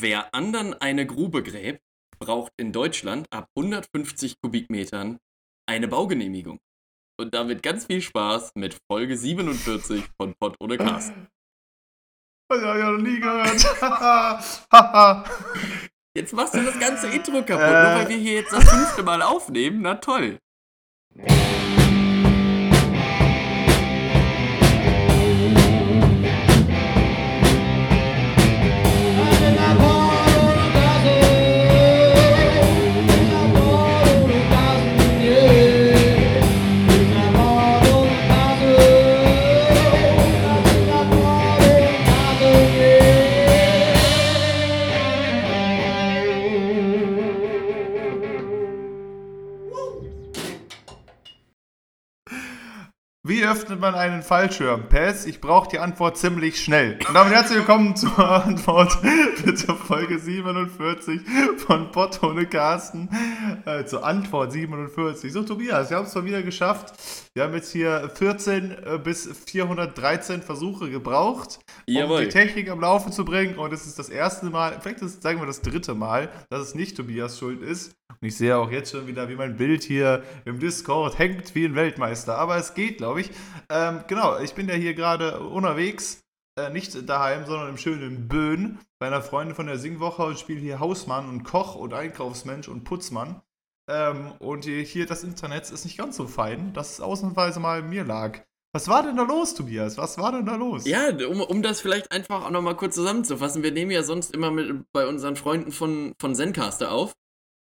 Wer anderen eine Grube gräbt, braucht in Deutschland ab 150 Kubikmetern eine Baugenehmigung. Und damit ganz viel Spaß mit Folge 47 von Pott ohne Carsten. Das hab ich noch nie gehört. Jetzt machst du das ganze Intro kaputt, Äh. nur weil wir hier jetzt das fünfte Mal aufnehmen. Na toll. Wie öffnet man einen Fallschirm? Pass, ich brauche die Antwort ziemlich schnell. Und damit herzlich willkommen zur Antwort zur Folge 47 von Pott ohne Carsten. Äh, zur Antwort 47. So, Tobias, wir haben es mal wieder geschafft. Wir haben jetzt hier 14 äh, bis 413 Versuche gebraucht, um Jawohl. die Technik am Laufen zu bringen. Und es ist das erste Mal, vielleicht ist es, sagen wir, das dritte Mal, dass es nicht Tobias Schuld ist. Und ich sehe auch jetzt schon wieder, wie mein Bild hier im Discord hängt wie ein Weltmeister. Aber es geht, glaube ich. Ähm, genau, ich bin ja hier gerade unterwegs. Äh, nicht daheim, sondern im schönen Böen bei einer Freundin von der Singwoche und spiele hier Hausmann und Koch und Einkaufsmensch und Putzmann. Ähm, und hier, das Internet ist nicht ganz so fein, dass es ausnahmsweise mal mir lag. Was war denn da los, Tobias? Was war denn da los? Ja, um, um das vielleicht einfach auch nochmal kurz zusammenzufassen. Wir nehmen ja sonst immer mit bei unseren Freunden von, von Zencaster auf.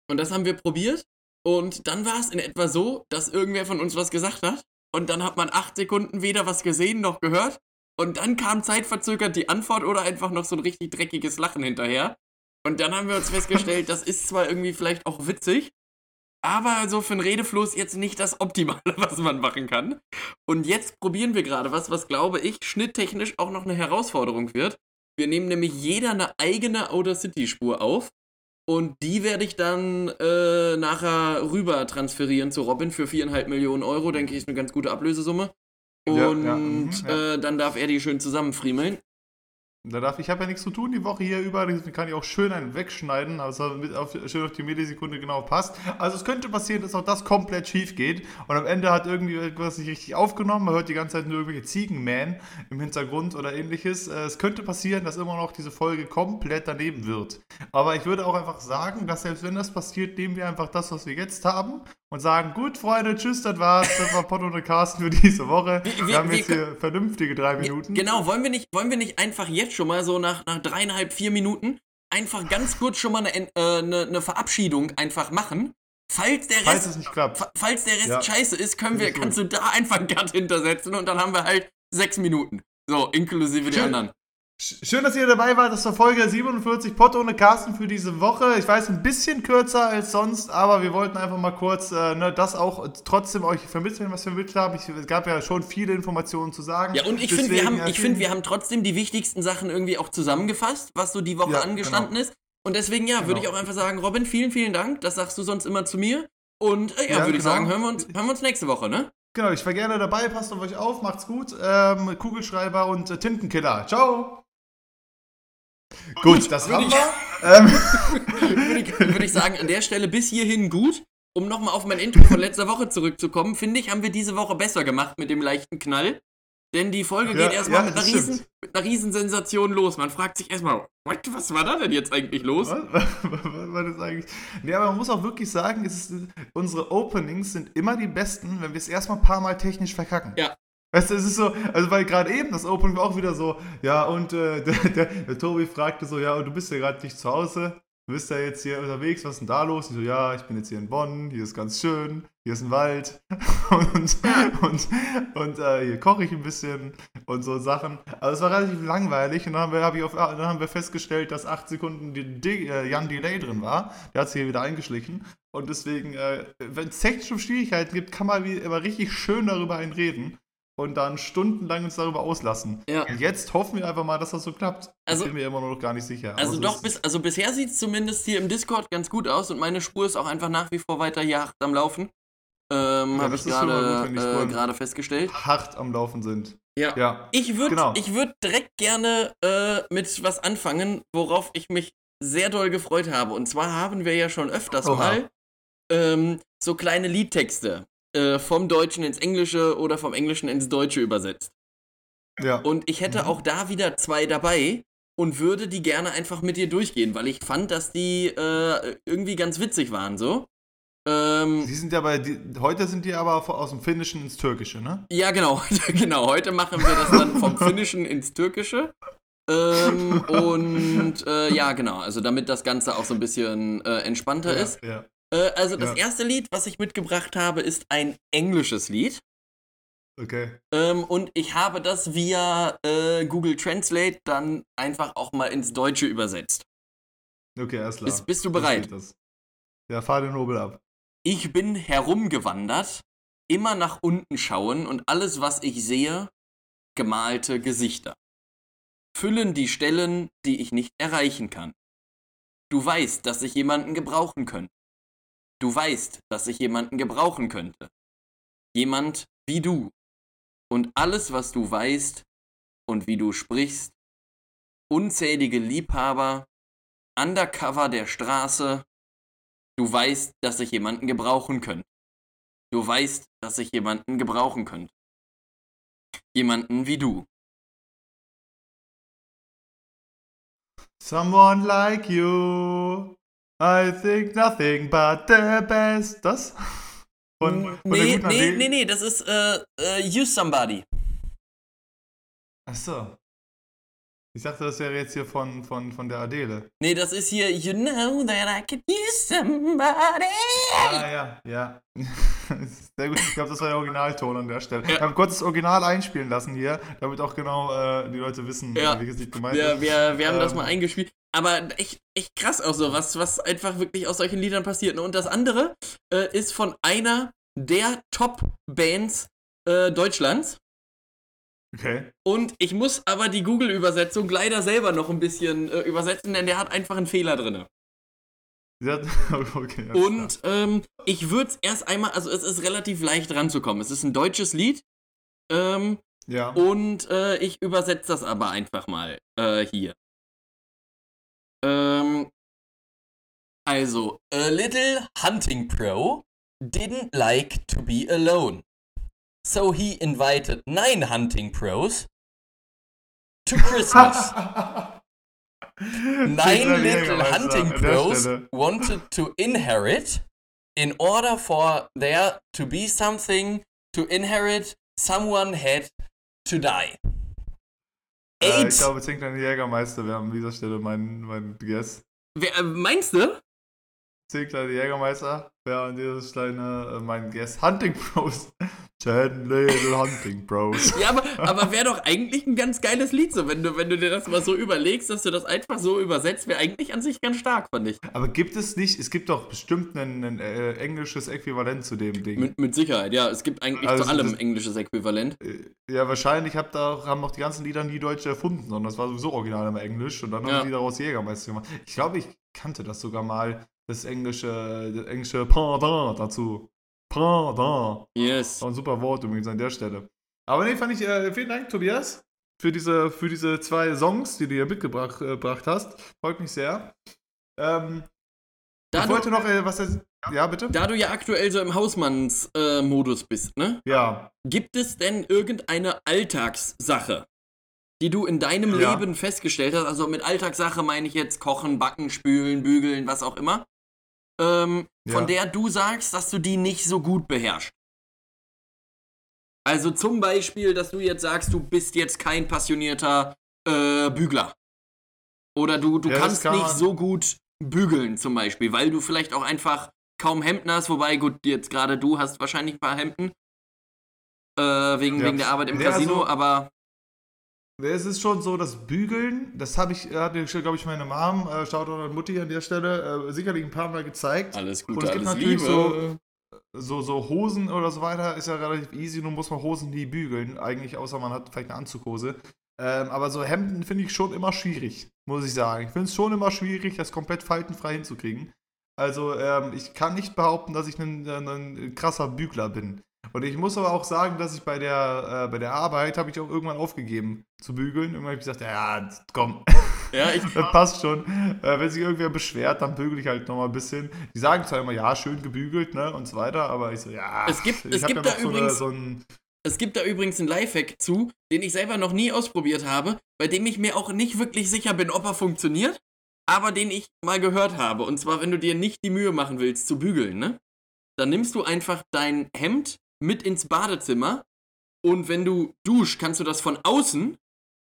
Und das haben wir probiert. Und dann war es in etwa so, dass irgendwer von uns was gesagt hat. Und dann hat man acht Sekunden weder was gesehen noch gehört. Und dann kam zeitverzögert die Antwort oder einfach noch so ein richtig dreckiges Lachen hinterher. Und dann haben wir uns festgestellt, das ist zwar irgendwie vielleicht auch witzig, aber so für einen Redefluss jetzt nicht das Optimale, was man machen kann. Und jetzt probieren wir gerade was, was glaube ich schnitttechnisch auch noch eine Herausforderung wird. Wir nehmen nämlich jeder eine eigene Outer City Spur auf. Und die werde ich dann äh, nachher rüber transferieren zu Robin für viereinhalb Millionen Euro. Denke ich, ist eine ganz gute Ablösesumme. Ja, Und ja, mhm, ja. Äh, dann darf er die schön zusammenfriemeln. Da darf ich habe ja nichts zu tun die Woche hier über, deswegen kann ich auch schön einen wegschneiden, also mit auf, schön auf die Millisekunde genau passt. Also es könnte passieren, dass auch das komplett schief geht und am Ende hat irgendwie irgendwas nicht richtig aufgenommen, man hört die ganze Zeit nur irgendwelche Ziegenmähen im Hintergrund oder ähnliches. Äh, Es könnte passieren, dass immer noch diese Folge komplett daneben wird. Aber ich würde auch einfach sagen, dass selbst wenn das passiert, nehmen wir einfach das, was wir jetzt haben und sagen, gut Freunde, tschüss, das war's, das war Pott und Carsten für diese Woche. Wir, wir- haben wir jetzt hier vernünftige drei Minuten. Genau, wollen wir nicht, wollen wir nicht einfach jetzt schon mal so nach, nach dreieinhalb, vier Minuten einfach ganz kurz schon mal eine, äh, eine, eine Verabschiedung einfach machen? Falls der Falls Rest, es nicht klappt. fa- falls der Rest Ja. scheiße ist, können wir, kannst du da einfach einen Cut hintersetzen und dann haben wir halt sechs Minuten. So, inklusive die Schön. anderen. Sch- Schön, dass ihr dabei wart. Das war Folge 47 Pott ohne Carsten für diese Woche. Ich weiß, ein bisschen kürzer als sonst, aber wir wollten einfach mal kurz äh, ne, das auch trotzdem euch vermitteln, was wir vermittelt haben. Ich, es gab ja schon viele Informationen zu sagen. Ja, und ich finde, wir, haben, ich find, wir haben trotzdem die wichtigsten Sachen irgendwie auch zusammengefasst, was so die Woche Ja, angestanden genau. ist. Und deswegen, ja, würde Genau. ich auch einfach sagen, Robin, vielen, vielen Dank. Das sagst du sonst immer zu mir. Und äh, ja, Ja, würde ich genau. sagen, hören wir, uns, hören wir uns nächste Woche, ne? Genau, ich war gerne dabei. Passt auf euch auf, macht's gut. Ähm, Kugelschreiber und äh, Tintenkiller. Ciao. Gut, das würde haben ich- wir. Ähm, würde ich, würde ich sagen, an der Stelle bis hierhin gut. Um nochmal auf mein Intro von letzter Woche zurückzukommen, finde ich, haben wir diese Woche besser gemacht mit dem leichten Knall. Denn die Folge Ja, geht erstmal ja, mit, einer riesen, mit einer riesen Sensation los. Man fragt sich erstmal, what, was war da denn jetzt eigentlich los? Was? War das eigentlich? Nee, aber man muss auch wirklich sagen, ist, unsere Openings sind immer die besten, wenn wir es erstmal ein paar Mal technisch verkacken. Ja. Weißt du, es ist so, also weil gerade eben das Opening war auch wieder so, ja, und äh, der, der, der Tobi fragte so, ja, und du bist ja gerade nicht zu Hause, du bist ja jetzt hier unterwegs, was ist denn da los? Ich so, ja, ich bin jetzt hier in Bonn, hier ist ganz schön, hier ist ein Wald und, und, und äh, hier koche ich ein bisschen und so Sachen. Also es war relativ langweilig und dann haben wir, hab ich auf, dann haben wir festgestellt, dass 8 Sekunden die, die, äh, Jan Delay drin war. Der hat sich hier wieder eingeschlichen und deswegen, äh, wenn es technische Schwierigkeiten gibt, kann man wie immer richtig schön darüber einen reden und dann stundenlang uns darüber auslassen. Ja. Jetzt hoffen wir einfach mal, dass das so klappt. Also- ich bin mir immer noch gar nicht sicher. Also doch, bis, also bisher sieht es zumindest hier im Discord ganz gut aus und meine Spur ist auch einfach nach wie vor weiter hier hart am Laufen. Ähm, Ja, Habe ich gerade äh, festgestellt. hart am Laufen sind. Ja. Ja. Ich würde Genau. ich würd direkt gerne äh, mit was anfangen, worauf ich mich sehr doll gefreut habe. Und zwar haben wir ja schon öfters Oha. mal ähm, so kleine Liedtexte äh, vom Deutschen ins Englische oder vom Englischen ins Deutsche übersetzt. Ja. Und ich hätte Mhm. auch da wieder zwei dabei und würde die gerne einfach mit dir durchgehen, weil ich fand, dass die äh, irgendwie ganz witzig waren so. Ähm, Die sind ja bei, die, heute sind die aber aus dem Finnischen ins Türkische, ne? ja, genau, genau. Heute machen wir das dann vom Finnischen ins Türkische. Ähm, und äh, ja, genau, also damit das Ganze auch so ein bisschen äh, entspannter ja, ist. Ja. Äh, also das Ja. erste Lied, was ich mitgebracht habe, ist ein englisches Lied. Okay. Ähm, und ich habe das via äh, Google Translate dann einfach auch mal ins Deutsche übersetzt. Okay, alles klar. Bist, bist du bereit? geht das. Ja, fahr den Nobel ab. Ich bin herumgewandert, immer nach unten schauen und alles, was ich sehe, gemalte Gesichter. Füllen die Stellen, die ich nicht erreichen kann. Du weißt, dass ich jemanden gebrauchen könnte. Du weißt, dass ich jemanden gebrauchen könnte. Jemand wie du. Und alles, was du weißt und wie du sprichst. Unzählige Liebhaber. Undercover der Straße. Du weißt, dass ich jemanden gebrauchen könnte. Du weißt, dass ich jemanden gebrauchen könnte. Jemanden wie du. Someone like you. I think nothing but the best. Das? Von, von nee, nee, nee, nee, das ist äh, äh, Use Somebody. Achso. Ich dachte, das wäre jetzt hier von, von, von der Adele. Nee, das ist hier You know that I could use somebody. Ah, ja, ja. Sehr gut. Ich glaube, das war der Originalton an der Stelle. Ja. Wir haben kurz das Original einspielen lassen hier, damit auch genau äh, die Leute wissen, Ja. welches Lied gemeint Wir, ist. wir, wir haben das Ähm. mal eingespielt. Aber echt, echt krass auch so, was, was einfach wirklich aus solchen Liedern passiert. ne? Und das andere äh, ist von einer der Top-Bands äh, Deutschlands. Okay. Und ich muss aber die Google-Übersetzung leider selber noch ein bisschen äh, übersetzen, denn der hat einfach einen Fehler drin. Okay Und ähm, ich würde es erst einmal, also es ist relativ leicht ranzukommen. Es ist ein deutsches Lied. Ähm, ja. und äh, ich übersetze das aber einfach mal äh, hier. Ähm, also, a little hunting pro didn't like to be alone. So he invited nine hunting pros to Christmas. Nine little hunting pros wanted to inherit in order for there to be something to inherit, someone had to die. Äh, ich glaube, kleine Jägermeister wäre an dieser Stelle mein, mein Guess. Wer, äh, meinst du? Zehn kleine Jägermeister wäre an dieser Stelle äh, mein Guess. Hunting Bros. Ten little Hunting Bros. Ja, aber, aber wäre doch eigentlich ein ganz geiles Lied, so wenn du, wenn du dir das mal so überlegst, dass du das einfach so übersetzt, wäre eigentlich an sich ganz stark, fand ich. Aber gibt es nicht, es gibt doch bestimmt ein, ein äh, englisches Äquivalent zu dem Ding. Mit, mit Sicherheit, ja. Es gibt eigentlich Also zu allem das- englisches Äquivalent. Äh, ja, wahrscheinlich habt da, haben auch die ganzen Lieder nie Deutsche erfunden, sondern das war sowieso original immer Englisch und dann Ja. haben die daraus Jägermeister gemacht. Ich glaube, ich kannte das sogar mal, das englische, das englische Pendant dazu. Pendant. Yes. Auch ein super Wort übrigens an der Stelle. Aber nee, fand ich, äh, vielen Dank, Tobias, für diese, für diese zwei Songs, die du hier mitgebracht äh, hast. Freut mich sehr. Ähm, Da ich du, wollte noch, äh, was ja, bitte? da du ja aktuell so im Hausmanns-Modus bist, ne? Ja. Gibt es denn irgendeine Alltagssache, die du in deinem Ja. Leben festgestellt hast? Also mit Alltagssache meine ich jetzt Kochen, Backen, Spülen, Bügeln, was auch immer. Ähm, von Ja. der du sagst, dass du die nicht so gut beherrschst. Also zum Beispiel, dass du jetzt sagst, du bist jetzt kein passionierter äh, Bügler. Oder du, du Ja, kannst kann nicht so gut bügeln zum Beispiel, weil du vielleicht auch einfach kaum Hemden hast, wobei gut, jetzt gerade du hast wahrscheinlich ein paar Hemden. Äh, wegen, Ja. wegen der Arbeit im Casino, also- aber Es ist schon so, das Bügeln, das habe ich, hat mir, glaube ich, meine Mom, äh, Shoutout an Mutti an der Stelle, äh, sicherlich ein paar Mal gezeigt. alles Und Gute, es gibt alles natürlich Liebe. so- So, so Hosen oder so weiter ist ja relativ easy, nun muss man Hosen nie bügeln, eigentlich, außer man hat vielleicht eine Anzughose. Ähm, aber so Hemden finde ich schon immer schwierig, muss ich sagen. Ich finde es schon immer schwierig, das komplett faltenfrei hinzukriegen. Also, ähm, ich kann nicht behaupten, dass ich ein, ein, ein krasser Bügler bin. Und ich muss aber auch sagen, dass ich bei der, äh, bei der Arbeit habe ich auch irgendwann aufgegeben zu bügeln. Irgendwann habe ich gesagt, ja, komm, Ja, ich, Das passt schon. Äh, wenn sich irgendwer beschwert, dann bügel ich halt nochmal ein bisschen. Die sagen zwar immer, ja, schön gebügelt, ne, und so weiter, aber ich so, ja. Es gibt- ich es gibt ja da so, eine, übrigens- so ein. Es gibt da übrigens einen Lifehack zu, den ich selber noch nie ausprobiert habe, bei dem ich mir auch nicht wirklich sicher bin, ob er funktioniert, aber den ich mal gehört habe. Und zwar, wenn du dir nicht die Mühe machen willst zu bügeln, ne? Dann nimmst du einfach dein Hemd mit ins Badezimmer und wenn du duschst, kannst du das von außen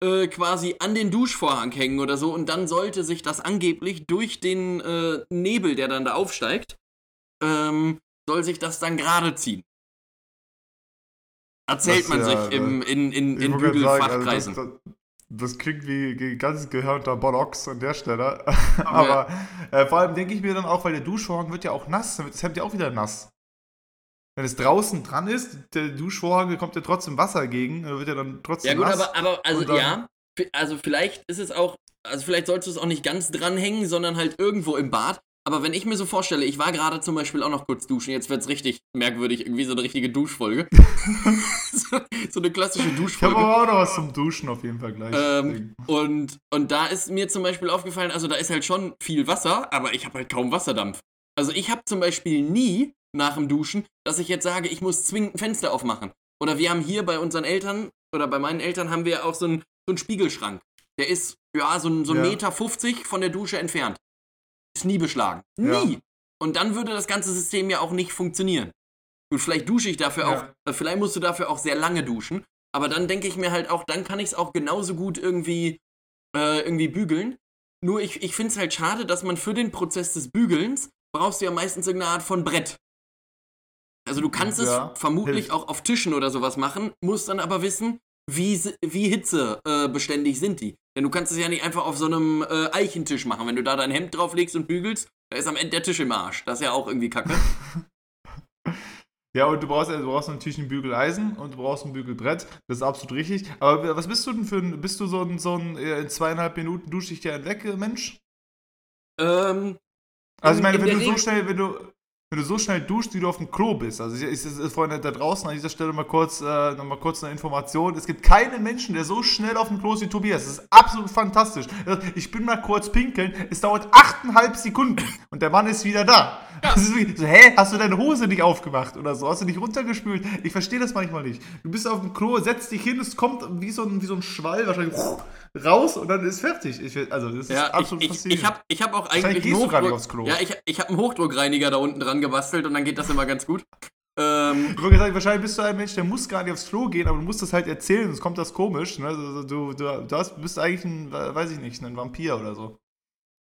äh, quasi an den Duschvorhang hängen oder so und dann sollte sich das angeblich durch den äh, Nebel, der dann da aufsteigt, ähm, soll sich das dann gerade ziehen. Erzählt Das, man ja, sich im, in, in, in sagen, Bügelfachkreisen. also das, das, das klingt wie ge- ganz gehörnter Bollocks an der Stelle. aber äh, vor allem denke ich mir dann auch, weil der Duschvorhang wird ja auch nass, dann wird das Hemd ja auch wieder nass. Wenn es draußen dran ist, der Duschvorhang, kommt ja trotzdem Wasser gegen, wird ja dann trotzdem Ja gut, nass. aber, aber also ja, also vielleicht ist es auch, also vielleicht sollst du es auch nicht ganz dranhängen, sondern halt irgendwo im Bad. Aber wenn ich mir so vorstelle, ich war gerade zum Beispiel auch noch kurz duschen, jetzt wird's richtig merkwürdig, irgendwie so eine richtige Duschfolge. so, so eine klassische ich habe Duschfolge. aber auch noch was zum Duschen auf jeden Fall gleich. Ähm, und, und da ist mir zum Beispiel aufgefallen, also da ist halt schon viel Wasser, aber ich habe halt kaum Wasserdampf. Also ich habe zum Beispiel nie nach dem Duschen, dass ich jetzt sage, ich muss zwingend ein Fenster aufmachen. Oder wir haben hier bei unseren Eltern, oder bei meinen Eltern haben wir auch so einen, so einen Spiegelschrank. Der ist, ja, so ein, so Ja. Meter 50 von der Dusche entfernt. Ist nie beschlagen. Ja. Nie. Und dann würde das ganze System ja auch nicht funktionieren. Gut, vielleicht dusche ich dafür Ja. auch, äh, vielleicht musst du dafür auch sehr lange duschen. Aber dann denke ich mir halt auch, dann kann ich es auch genauso gut irgendwie, äh, irgendwie bügeln. Nur ich, ich finde es halt schade, dass man für den Prozess des Bügelns brauchst du ja meistens irgendeine Art von Brett. Also du kannst Ja, es vermutlich hilft. auch auf Tischen oder sowas machen, musst dann aber wissen, wie, wie hitzebeständig äh, sind die. Denn du kannst es ja nicht einfach auf so einem äh, Eichentisch machen. Wenn du da dein Hemd drauflegst und bügelst, da ist am Ende der Tisch im Arsch. Das ist ja auch irgendwie kacke. Ja, und du brauchst, du brauchst natürlich ein Bügeleisen und du brauchst ein Bügelbrett. Das ist absolut richtig. Aber was bist du denn für ein, bist du so ein, so ein in zweieinhalb Minuten dusche ich dir einen weg, äh, Mensch? ähm, Also ich In- meine, in wenn du so schnell, wenn du, wenn du so schnell duscht, wie du auf dem Klo bist. Also ich, ich, ich, Freunde da draußen an dieser Stelle mal kurz, äh, noch mal kurz eine Information. Es gibt keinen Menschen, der so schnell auf dem Klo ist wie Tobias. Das ist absolut fantastisch. Also Ich bin mal kurz pinkeln, es dauert achteinhalb Sekunden und der Mann ist wieder da. Das ist wirklich so, hä, hast du deine Hose nicht aufgemacht oder so? Hast du nicht runtergespült? Ich verstehe das manchmal nicht. Du bist auf dem Klo, setzt dich hin, es kommt wie so ein, wie so ein Schwall wahrscheinlich raus und dann ist fertig. Ich, also das ist Ja, ich, absolut ich, faszinierend. ich habe ich hab auch eigentlich nicht Hochdruck- aufs Klo. Ja, ich, ich habe einen Hochdruckreiniger da unten dran gebastelt und dann geht das immer ganz gut. Ähm, Ich sagen, wahrscheinlich bist du ein Mensch, der muss gar nicht aufs Klo gehen, aber du musst das halt erzählen, sonst kommt das komisch. Ne? Also, du, du, du hast, bist eigentlich ein, weiß ich nicht, ein Vampir oder so.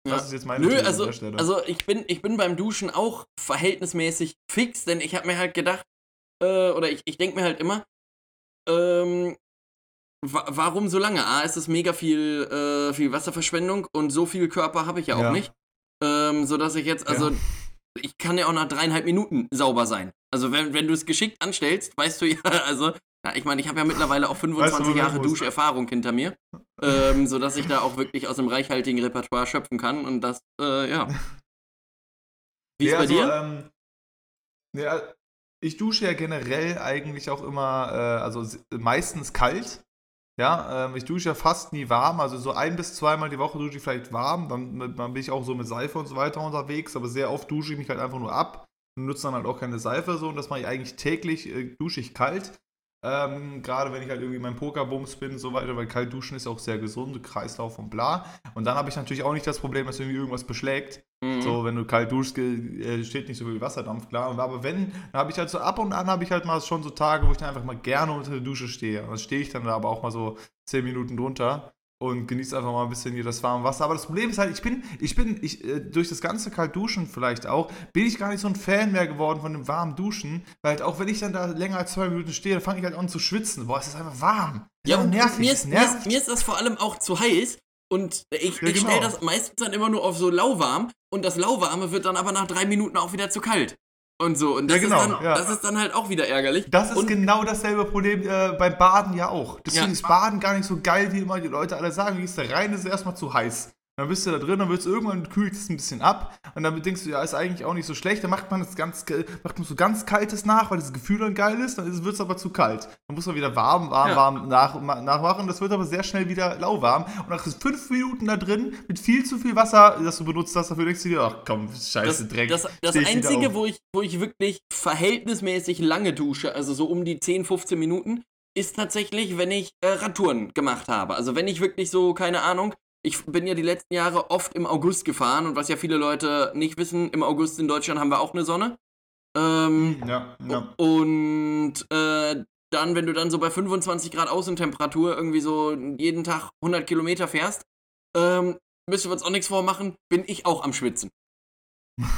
Das Ja. ist jetzt meine Nö, also, an der Stelle. also ich, bin, ich bin beim Duschen auch verhältnismäßig fix, denn ich habe mir halt gedacht, äh, oder ich, ich denke mir halt immer, ähm, wa warum so lange? A, ist es mega viel, äh, viel Wasserverschwendung und so viel Körper habe ich ja auch Ja. nicht. Ähm, sodass ich jetzt, also, Ja. ich kann ja auch nach dreieinhalb Minuten sauber sein. Also, wenn, wenn du es geschickt anstellst, weißt du ja, also, ja, ich meine, ich habe ja mittlerweile auch 25 wo du Jahre musst. Duscherfahrung hinter mir. ähm, sodass ich da auch wirklich aus dem reichhaltigen Repertoire schöpfen kann und das, äh, ja. Wie ist Nee, bei also, dir? Ähm, äh, ich dusche ja generell eigentlich auch immer, äh, also meistens kalt. Ja, ähm, ich dusche ja fast nie warm, also so ein bis zweimal die Woche dusche ich vielleicht warm, dann, dann bin ich auch so mit Seife und so weiter unterwegs, aber sehr oft dusche ich mich halt einfach nur ab und nutze dann halt auch keine Seife so und das mache ich eigentlich täglich, äh, dusche ich kalt. Ähm, Gerade wenn ich halt irgendwie mein Pokerbums bin und so weiter, weil kalt duschen ist auch sehr gesund, Kreislauf und bla. Und dann habe ich natürlich auch nicht das Problem, dass irgendwie irgendwas beschlägt. Mhm. So, wenn du kalt duschst, äh, steht nicht so viel Wasserdampf, klar. Aber wenn, dann habe ich halt so ab und an habe ich halt mal schon so Tage, wo ich dann einfach mal gerne unter der Dusche stehe. Und dann stehe ich dann da aber auch mal so 10 Minuten drunter und genieße einfach mal ein bisschen hier das warme Wasser. Aber das Problem ist halt, ich bin, ich bin, ich, äh, durch das ganze kalt Duschen vielleicht auch, bin ich gar nicht so ein Fan mehr geworden von dem warmen Duschen. Weil halt auch wenn ich dann da länger als zwei Minuten stehe, dann fange ich halt an zu schwitzen. Boah, es ist einfach warm. Das Ja, ist und nervig. mir, ist, mir, nervt. ist, mir ist das vor allem auch zu heiß. Und ich, Ja, ich genau. stelle das meistens dann immer nur auf so lauwarm. Und das lauwarme wird dann aber nach drei Minuten auch wieder zu kalt. Und so. Und das, Ja, genau, ist, dann, ja. das ist dann halt auch wieder ärgerlich. Das ist und, genau dasselbe Problem äh, beim Baden ja auch. Deswegen Ja. ist Baden gar nicht so geil, wie immer die Leute alle sagen. Wie ist der rein, ist erstmal zu heiß. Dann bist du da drin, dann wird es irgendwann kühlt es ein bisschen ab und dann denkst du, ja, ist eigentlich auch nicht so schlecht. Dann macht man das ganz, macht man so ganz kaltes nach, weil das Gefühl dann geil ist, dann wird es aber zu kalt. Dann muss man wieder warm, warm, ja. warm nach, nachmachen. Das wird aber sehr schnell wieder lauwarm. Und nach fünf Minuten da drin mit viel zu viel Wasser, das du benutzt hast, dafür denkst du dir, ach komm, scheiße, das, Dreck. Das, das Einzige, wo ich, wo ich wirklich verhältnismäßig lange dusche, also so um die 10, 15 Minuten, ist tatsächlich, wenn ich äh, Radtouren gemacht habe. Also wenn ich wirklich so, keine Ahnung, ich bin ja die letzten Jahre oft im August gefahren und was ja viele Leute nicht wissen, im August in Deutschland haben wir auch eine Sonne. Ähm, ja, ja. Und äh, dann, wenn du dann so bei 25 Grad Außentemperatur irgendwie so jeden Tag 100 Kilometer fährst, ähm, müssen wir uns auch nichts vormachen, bin ich auch am Schwitzen.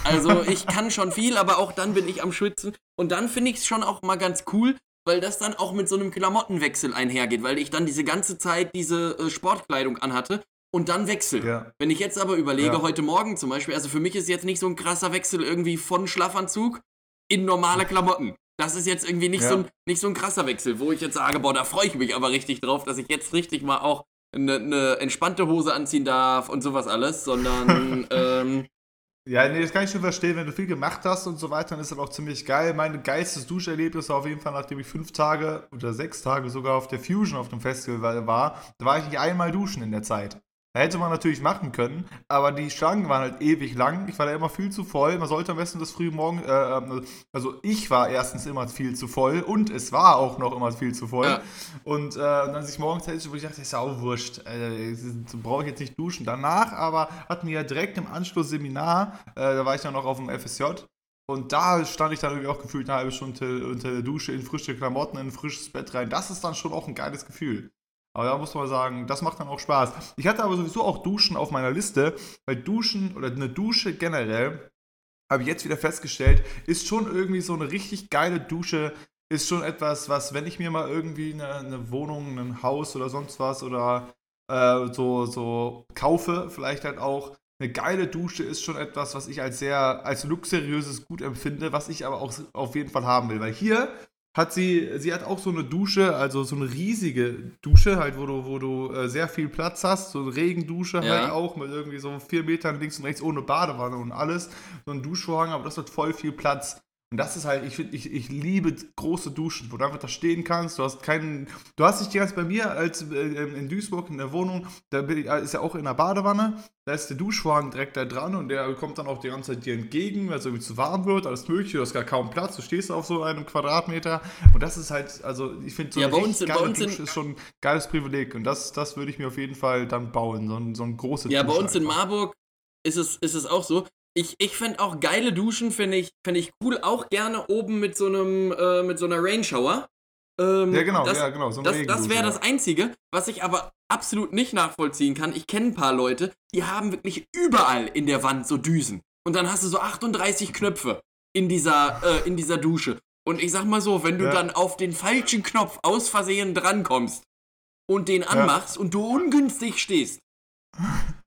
Also ich kann schon viel, aber auch dann bin ich am Schwitzen. Und dann finde ich es schon auch mal ganz cool, weil das dann auch mit so einem Klamottenwechsel einhergeht, weil ich dann diese ganze Zeit diese äh, Sportkleidung anhatte und dann wechsel. Ja. Wenn ich jetzt aber überlege, ja. heute Morgen zum Beispiel, also für mich ist jetzt nicht so ein krasser Wechsel irgendwie von Schlafanzug in normale Klamotten. Das ist jetzt irgendwie nicht, ja. so ein, nicht so ein krasser Wechsel, wo ich jetzt sage, boah, da freue ich mich aber richtig drauf, dass ich jetzt richtig mal auch eine, eine entspannte Hose anziehen darf und sowas alles, sondern ähm, ja, nee, das kann ich schon verstehen. Wenn du viel gemacht hast und so weiter, dann ist das auch ziemlich geil. Mein geilstes Duscherlebnis war auf jeden Fall, nachdem ich fünf Tage oder sechs Tage sogar auf der Fusion auf dem Festival war. Da war ich nicht einmal duschen in der Zeit. Hätte man natürlich machen können, aber die Schlangen waren halt ewig lang. Ich war da immer viel zu voll. Man sollte am besten das früh morgen, äh, ähm, also ich war erstens immer viel zu voll und es war auch noch immer viel zu voll. Ja. Und äh, dann sich morgens hätte ich dachte, ist ja auch wurscht, äh, brauche ich jetzt nicht duschen. Danach aber hatten wir ja direkt im Anschluss Seminar, äh, da war ich dann noch auf dem FSJ und da stand ich dann irgendwie auch gefühlt eine halbe Stunde unter der Dusche in frische Klamotten, in ein frisches Bett rein. Das ist dann schon auch ein geiles Gefühl. Aber da muss man sagen, das macht dann auch Spaß. Ich hatte aber sowieso auch Duschen auf meiner Liste, weil Duschen oder eine Dusche generell, habe ich jetzt wieder festgestellt, ist schon irgendwie so eine richtig geile Dusche, ist schon etwas, was, wenn ich mir mal irgendwie eine, eine Wohnung, ein Haus oder sonst was oder äh, so, so kaufe, vielleicht halt auch, eine geile Dusche ist schon etwas, was ich als sehr, als luxuriöses Gut empfinde, was ich aber auch auf jeden Fall haben will. Weil hier hat sie, sie hat auch so eine Dusche, also so eine riesige Dusche, halt, wo du, wo du äh, sehr viel Platz hast, so eine Regendusche ja. halt auch, mit irgendwie so vier Metern links und rechts ohne Badewanne und alles, so ein Duschvorhang, aber das hat voll viel Platz. Und das ist halt, ich finde, ich, ich liebe große Duschen, wo du einfach da stehen kannst. Du hast keinen, du hast nicht ganz bei mir als äh, in Duisburg in der Wohnung, da äh, ist ja auch in der Badewanne, da ist der Duschvorhang direkt da dran und der kommt dann auch die ganze Zeit dir entgegen, weil es irgendwie zu warm wird, alles mögliche, du hast gar kaum Platz, du stehst auf so einem Quadratmeter und das ist halt, also ich finde so ja, eine bei uns, geile bei uns Dusche ist schon ein geiles Privileg und das, das würde ich mir auf jeden Fall dann bauen, so ein, so ein großes Ja, Dusche bei uns einfach. in Marburg ist es, ist es auch so, ich, ich fände auch geile Duschen, finde ich, find ich cool. Auch gerne oben mit so einem, äh, mit so einer Rainshower. Ähm, ja, genau, das, ja, genau. So das das wäre das Einzige, was ich aber absolut nicht nachvollziehen kann. Ich kenne ein paar Leute, die haben wirklich überall in der Wand so Düsen. Und dann hast du so 38 Knöpfe in dieser, äh, in dieser Dusche. Und ich sag mal so, wenn du ja. dann auf den falschen Knopf aus Versehen drankommst und den anmachst ja. und du ungünstig stehst,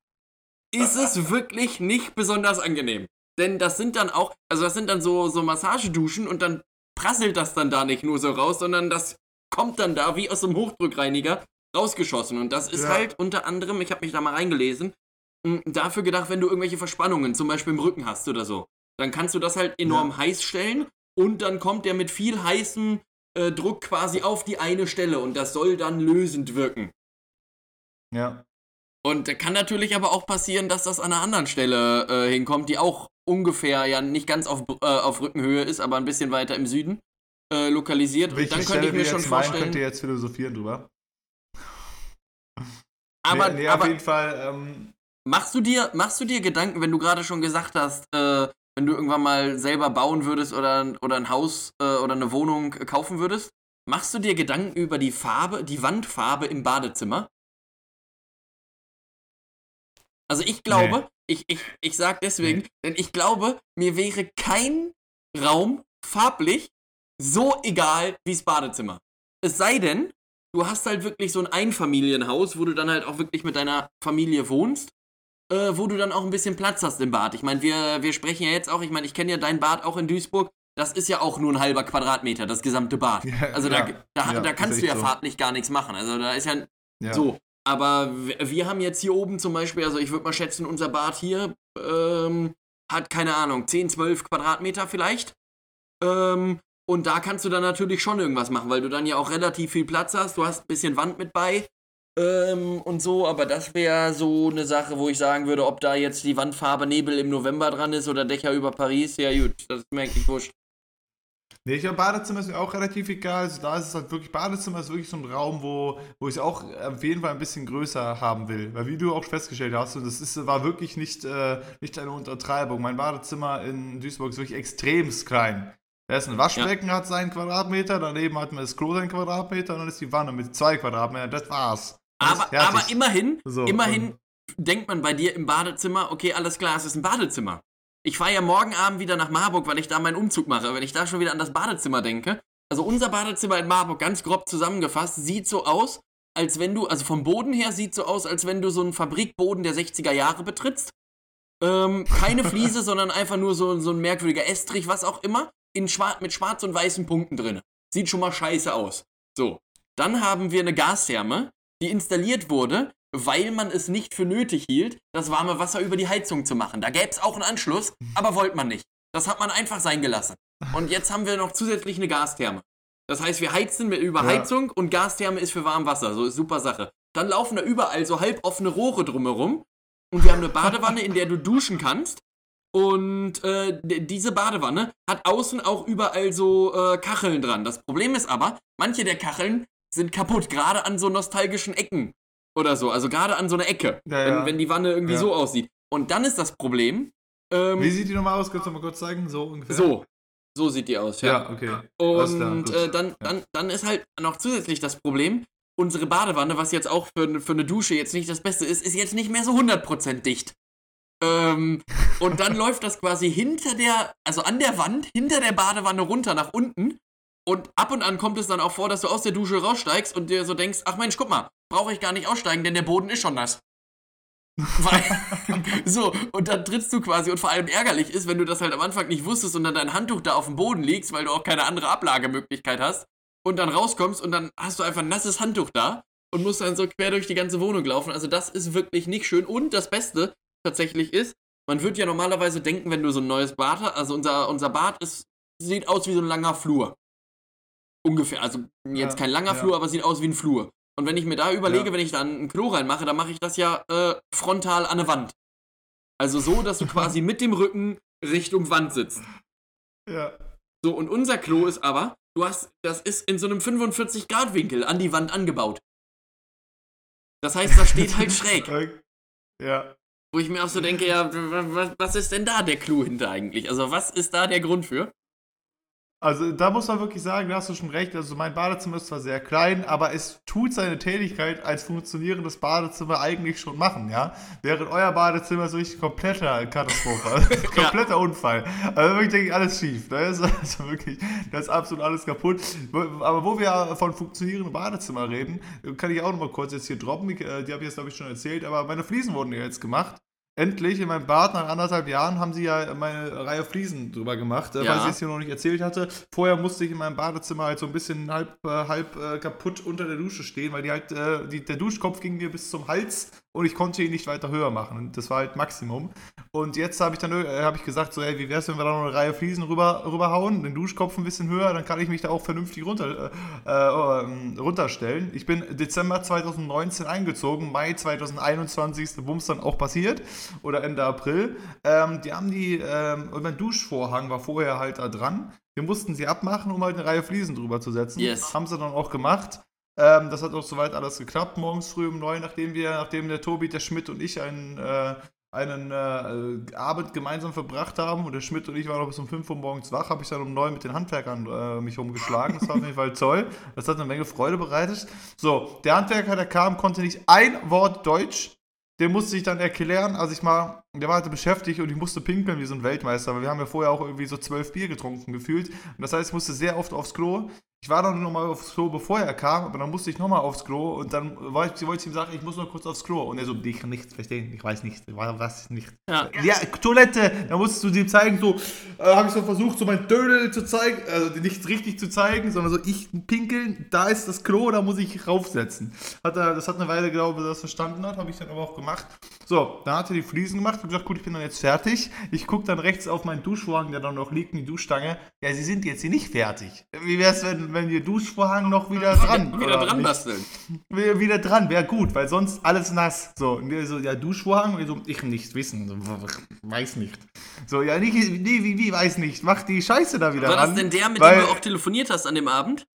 ist es wirklich nicht besonders angenehm. Denn das sind dann auch, also das sind dann so, so Massageduschen und dann prasselt das dann da nicht nur so raus, sondern das kommt dann da wie aus einem Hochdruckreiniger rausgeschossen. Und das ist ja. halt unter anderem, ich habe mich da mal reingelesen, dafür gedacht, wenn du irgendwelche Verspannungen zum Beispiel im Rücken hast oder so, dann kannst du das halt enorm ja. heiß stellen und dann kommt der mit viel heißem äh, Druck quasi auf die eine Stelle und das soll dann lösend wirken. Ja. Und kann natürlich aber auch passieren, dass das an einer anderen Stelle äh, hinkommt, die auch ungefähr ja nicht ganz auf, äh, auf Rückenhöhe ist, aber ein bisschen weiter im Süden äh, lokalisiert. Welche und dann könnte ich mir schon vorstellen. könnt ihr jetzt philosophieren drüber. Aber, nee, nee, aber auf jeden Fall. Ähm, machst, du dir, machst du dir Gedanken, wenn du gerade schon gesagt hast, äh, wenn du irgendwann mal selber bauen würdest oder, oder ein Haus äh, oder eine Wohnung kaufen würdest, machst du dir Gedanken über die Farbe, die Wandfarbe im Badezimmer? Also ich glaube, nee. ich, ich, ich sag deswegen, nee. denn ich glaube, mir wäre kein Raum farblich so egal wie das Badezimmer. Es sei denn, du hast halt wirklich so ein Einfamilienhaus, wo du dann halt auch wirklich mit deiner Familie wohnst, äh, wo du dann auch ein bisschen Platz hast im Bad. Ich meine, wir, wir sprechen ja jetzt auch, ich meine, ich kenne ja dein Bad auch in Duisburg. Das ist ja auch nur ein halber Quadratmeter, das gesamte Bad. Ja, also da, da, ja, da kannst du ja so. farblich gar nichts machen. Also da ist ja, ja. so. Aber wir haben jetzt hier oben zum Beispiel, also ich würde mal schätzen, unser Bad hier ähm, hat keine Ahnung, 10, 12 Quadratmeter vielleicht. Ähm, und da kannst du dann natürlich schon irgendwas machen, weil du dann ja auch relativ viel Platz hast. Du hast ein bisschen Wand mit bei ähm, und so, aber das wäre so eine Sache, wo ich sagen würde, ob da jetzt die Wandfarbe Nebel im November dran ist oder Dächer über Paris, ja gut, das mir eigentlich wurscht. Nee, ich glaube, Badezimmer ist mir auch relativ egal. Also da ist es halt wirklich, Badezimmer ist wirklich so ein Raum, wo, wo ich es auch auf jeden Fall ein bisschen größer haben will. Weil wie du auch festgestellt hast, und das ist, war wirklich nicht, äh, nicht eine Untertreibung. Mein Badezimmer in Duisburg ist wirklich extremst klein. Da ist ein Waschbecken, ja. hat seinen Quadratmeter, daneben hat man das Klo seinen Quadratmeter und dann ist die Wanne mit zwei Quadratmetern. Das war's. Das aber, aber immerhin, so, immerhin denkt man bei dir im Badezimmer, okay, alles klar, es ist ein Badezimmer. Ich fahre ja morgen Abend wieder nach Marburg, weil ich da meinen Umzug mache. Wenn ich da schon wieder an das Badezimmer denke. Also unser Badezimmer in Marburg, ganz grob zusammengefasst, sieht so aus, als wenn du, also vom Boden her sieht so aus, als wenn du so einen Fabrikboden der 60er Jahre betrittst. Ähm, keine Fliese, sondern einfach nur so, so ein merkwürdiger Estrich, was auch immer, in schwar mit schwarz und weißen Punkten drin. Sieht schon mal scheiße aus. So. Dann haben wir eine Gastherme, die installiert wurde, weil man es nicht für nötig hielt, das warme Wasser über die Heizung zu machen. Da gäbe es auch einen Anschluss, aber wollte man nicht. Das hat man einfach sein gelassen. Und jetzt haben wir noch zusätzlich eine Gastherme. Das heißt, wir heizen mit über ja. Heizung und Gastherme ist für warm Wasser. So ist super Sache. Dann laufen da überall so halboffene Rohre drumherum. Und wir haben eine Badewanne, in der du duschen kannst. Und äh, diese Badewanne hat außen auch überall so äh, Kacheln dran. Das Problem ist aber, manche der Kacheln sind kaputt, gerade an so nostalgischen Ecken oder so. Also gerade an so einer Ecke, ja, wenn, wenn, die Wanne irgendwie ja. so aussieht. Und dann ist das Problem. Ähm, Wie sieht die nochmal aus? Kannst du mal kurz zeigen? So ungefähr. So. So sieht die aus, ja. Ja, okay. Und äh, dann, dann, dann ist halt noch zusätzlich das Problem, unsere Badewanne, was jetzt auch für, für eine Dusche jetzt nicht das Beste ist, ist jetzt nicht mehr so 100% dicht. Ähm, und dann läuft das quasi hinter der, also an der Wand, hinter der Badewanne runter nach unten. Und ab und an kommt es dann auch vor, dass du aus der Dusche raussteigst und dir so denkst, ach Mensch, guck mal, brauche ich gar nicht aussteigen, denn der Boden ist schon nass. Weil, so, und dann trittst du quasi, und vor allem ärgerlich ist, wenn du das halt am Anfang nicht wusstest und dann dein Handtuch da auf dem Boden liegst, weil du auch keine andere Ablagemöglichkeit hast, und dann rauskommst und dann hast du einfach ein nasses Handtuch da und musst dann so quer durch die ganze Wohnung laufen. Also das ist wirklich nicht schön. Und das Beste tatsächlich ist, man würde ja normalerweise denken, wenn du so ein neues Bad hast, also unser, unser Bad ist, sieht aus wie so ein langer Flur. Ungefähr, also jetzt ja, kein langer ja. Flur, aber sieht aus wie ein Flur. Und wenn ich mir da überlege, ja. wenn ich da ein Klo reinmache, dann mache ich das ja äh, frontal an eine Wand. Also so, dass du quasi mit dem Rücken Richtung Wand sitzt. Ja. So, und unser Klo ist aber, du hast, das ist in so einem 45-Grad-Winkel an die Wand angebaut. Das heißt, das steht halt schräg. Ja. Wo ich mir auch so denke, ja, was ist denn da der Clou hinter eigentlich? Also, was ist da der Grund für? Also da muss man wirklich sagen, da hast du schon recht. Also mein Badezimmer ist zwar sehr klein, aber es tut seine Tätigkeit als funktionierendes Badezimmer eigentlich schon machen, ja. Während euer Badezimmer so richtig kompletter Katastrophe, kompletter ja. Unfall. Also wirklich denke ich alles schief. Da ist also wirklich, da ist absolut alles kaputt. Aber wo wir von funktionierendem Badezimmer reden, kann ich auch noch mal kurz jetzt hier droppen. Die habe ich jetzt glaube ich schon erzählt, aber meine Fliesen wurden ja jetzt gemacht endlich in meinem Bad nach anderthalb Jahren haben sie ja meine Reihe Fliesen drüber gemacht, äh, ja. weil ich es hier noch nicht erzählt hatte. Vorher musste ich in meinem Badezimmer halt so ein bisschen halb, äh, halb äh, kaputt unter der Dusche stehen, weil die halt, äh, die, der Duschkopf ging mir bis zum Hals und ich konnte ihn nicht weiter höher machen. Das war halt Maximum. Und jetzt habe ich dann äh, hab ich gesagt, so, ey, wie wäre es, wenn wir da noch eine Reihe Fliesen rüber, rüberhauen, den Duschkopf ein bisschen höher, dann kann ich mich da auch vernünftig runter, äh, äh, runterstellen. Ich bin Dezember 2019 eingezogen, Mai 2021 ist der Bums dann auch passiert oder Ende April. Ähm, die haben die, ähm, mein Duschvorhang war vorher halt da dran. Wir mussten sie abmachen, um halt eine Reihe Fliesen drüber zu setzen. Yes. Haben sie dann auch gemacht. Ähm, das hat auch soweit alles geklappt, morgens früh um neun, nachdem wir, nachdem der Tobi, der Schmidt und ich einen, äh, einen äh, Abend gemeinsam verbracht haben und der Schmidt und ich waren noch bis um 5 Uhr morgens wach, habe ich dann um 9 mit den Handwerkern äh, mich rumgeschlagen. Das war auf jeden Fall toll. Das hat eine Menge Freude bereitet. So, der Handwerker, der kam, konnte nicht ein Wort Deutsch. Der musste sich dann erklären, als ich mal, der war halt beschäftigt und ich musste pinkeln wie so ein Weltmeister, weil wir haben ja vorher auch irgendwie so zwölf Bier getrunken gefühlt. Und das heißt, ich musste sehr oft aufs Klo. Ich war dann nochmal aufs Klo, bevor er kam, aber dann musste ich nochmal aufs Klo und dann wollte ich, wollte ich ihm sagen, ich muss noch kurz aufs Klo. Und er so, ich kann nichts verstehen, ich weiß nicht, was nicht. Ja. Ja, Toilette, da musstest du ihm zeigen, so, äh, habe ich so versucht, so mein Dödel zu zeigen, also nicht richtig zu zeigen, sondern so, ich pinkeln, da ist das Klo, da muss ich raufsetzen. Hat er, das hat eine Weile gedauert, bis er das verstanden hat, habe ich dann aber auch gemacht. So, dann hat er die Fliesen gemacht und gesagt, gut, ich bin dann jetzt fertig. Ich gucke dann rechts auf meinen Duschvorhang, der dann noch liegt, in die Duschstange. Ja, sie sind jetzt hier nicht fertig. Wie wäre es, wenn, wenn ihr Duschvorhang noch wieder dran? Wieder dran basteln. Wieder, wieder dran, wäre gut, weil sonst alles nass. So, und so, ja, Duschvorhang? Ich so, ich nicht wissen. So, weiß nicht. So, ja, nicht, nee, wie, wie, weiß nicht. Mach die Scheiße da wieder War ran. das denn der, mit weil- dem du auch telefoniert hast an dem Abend?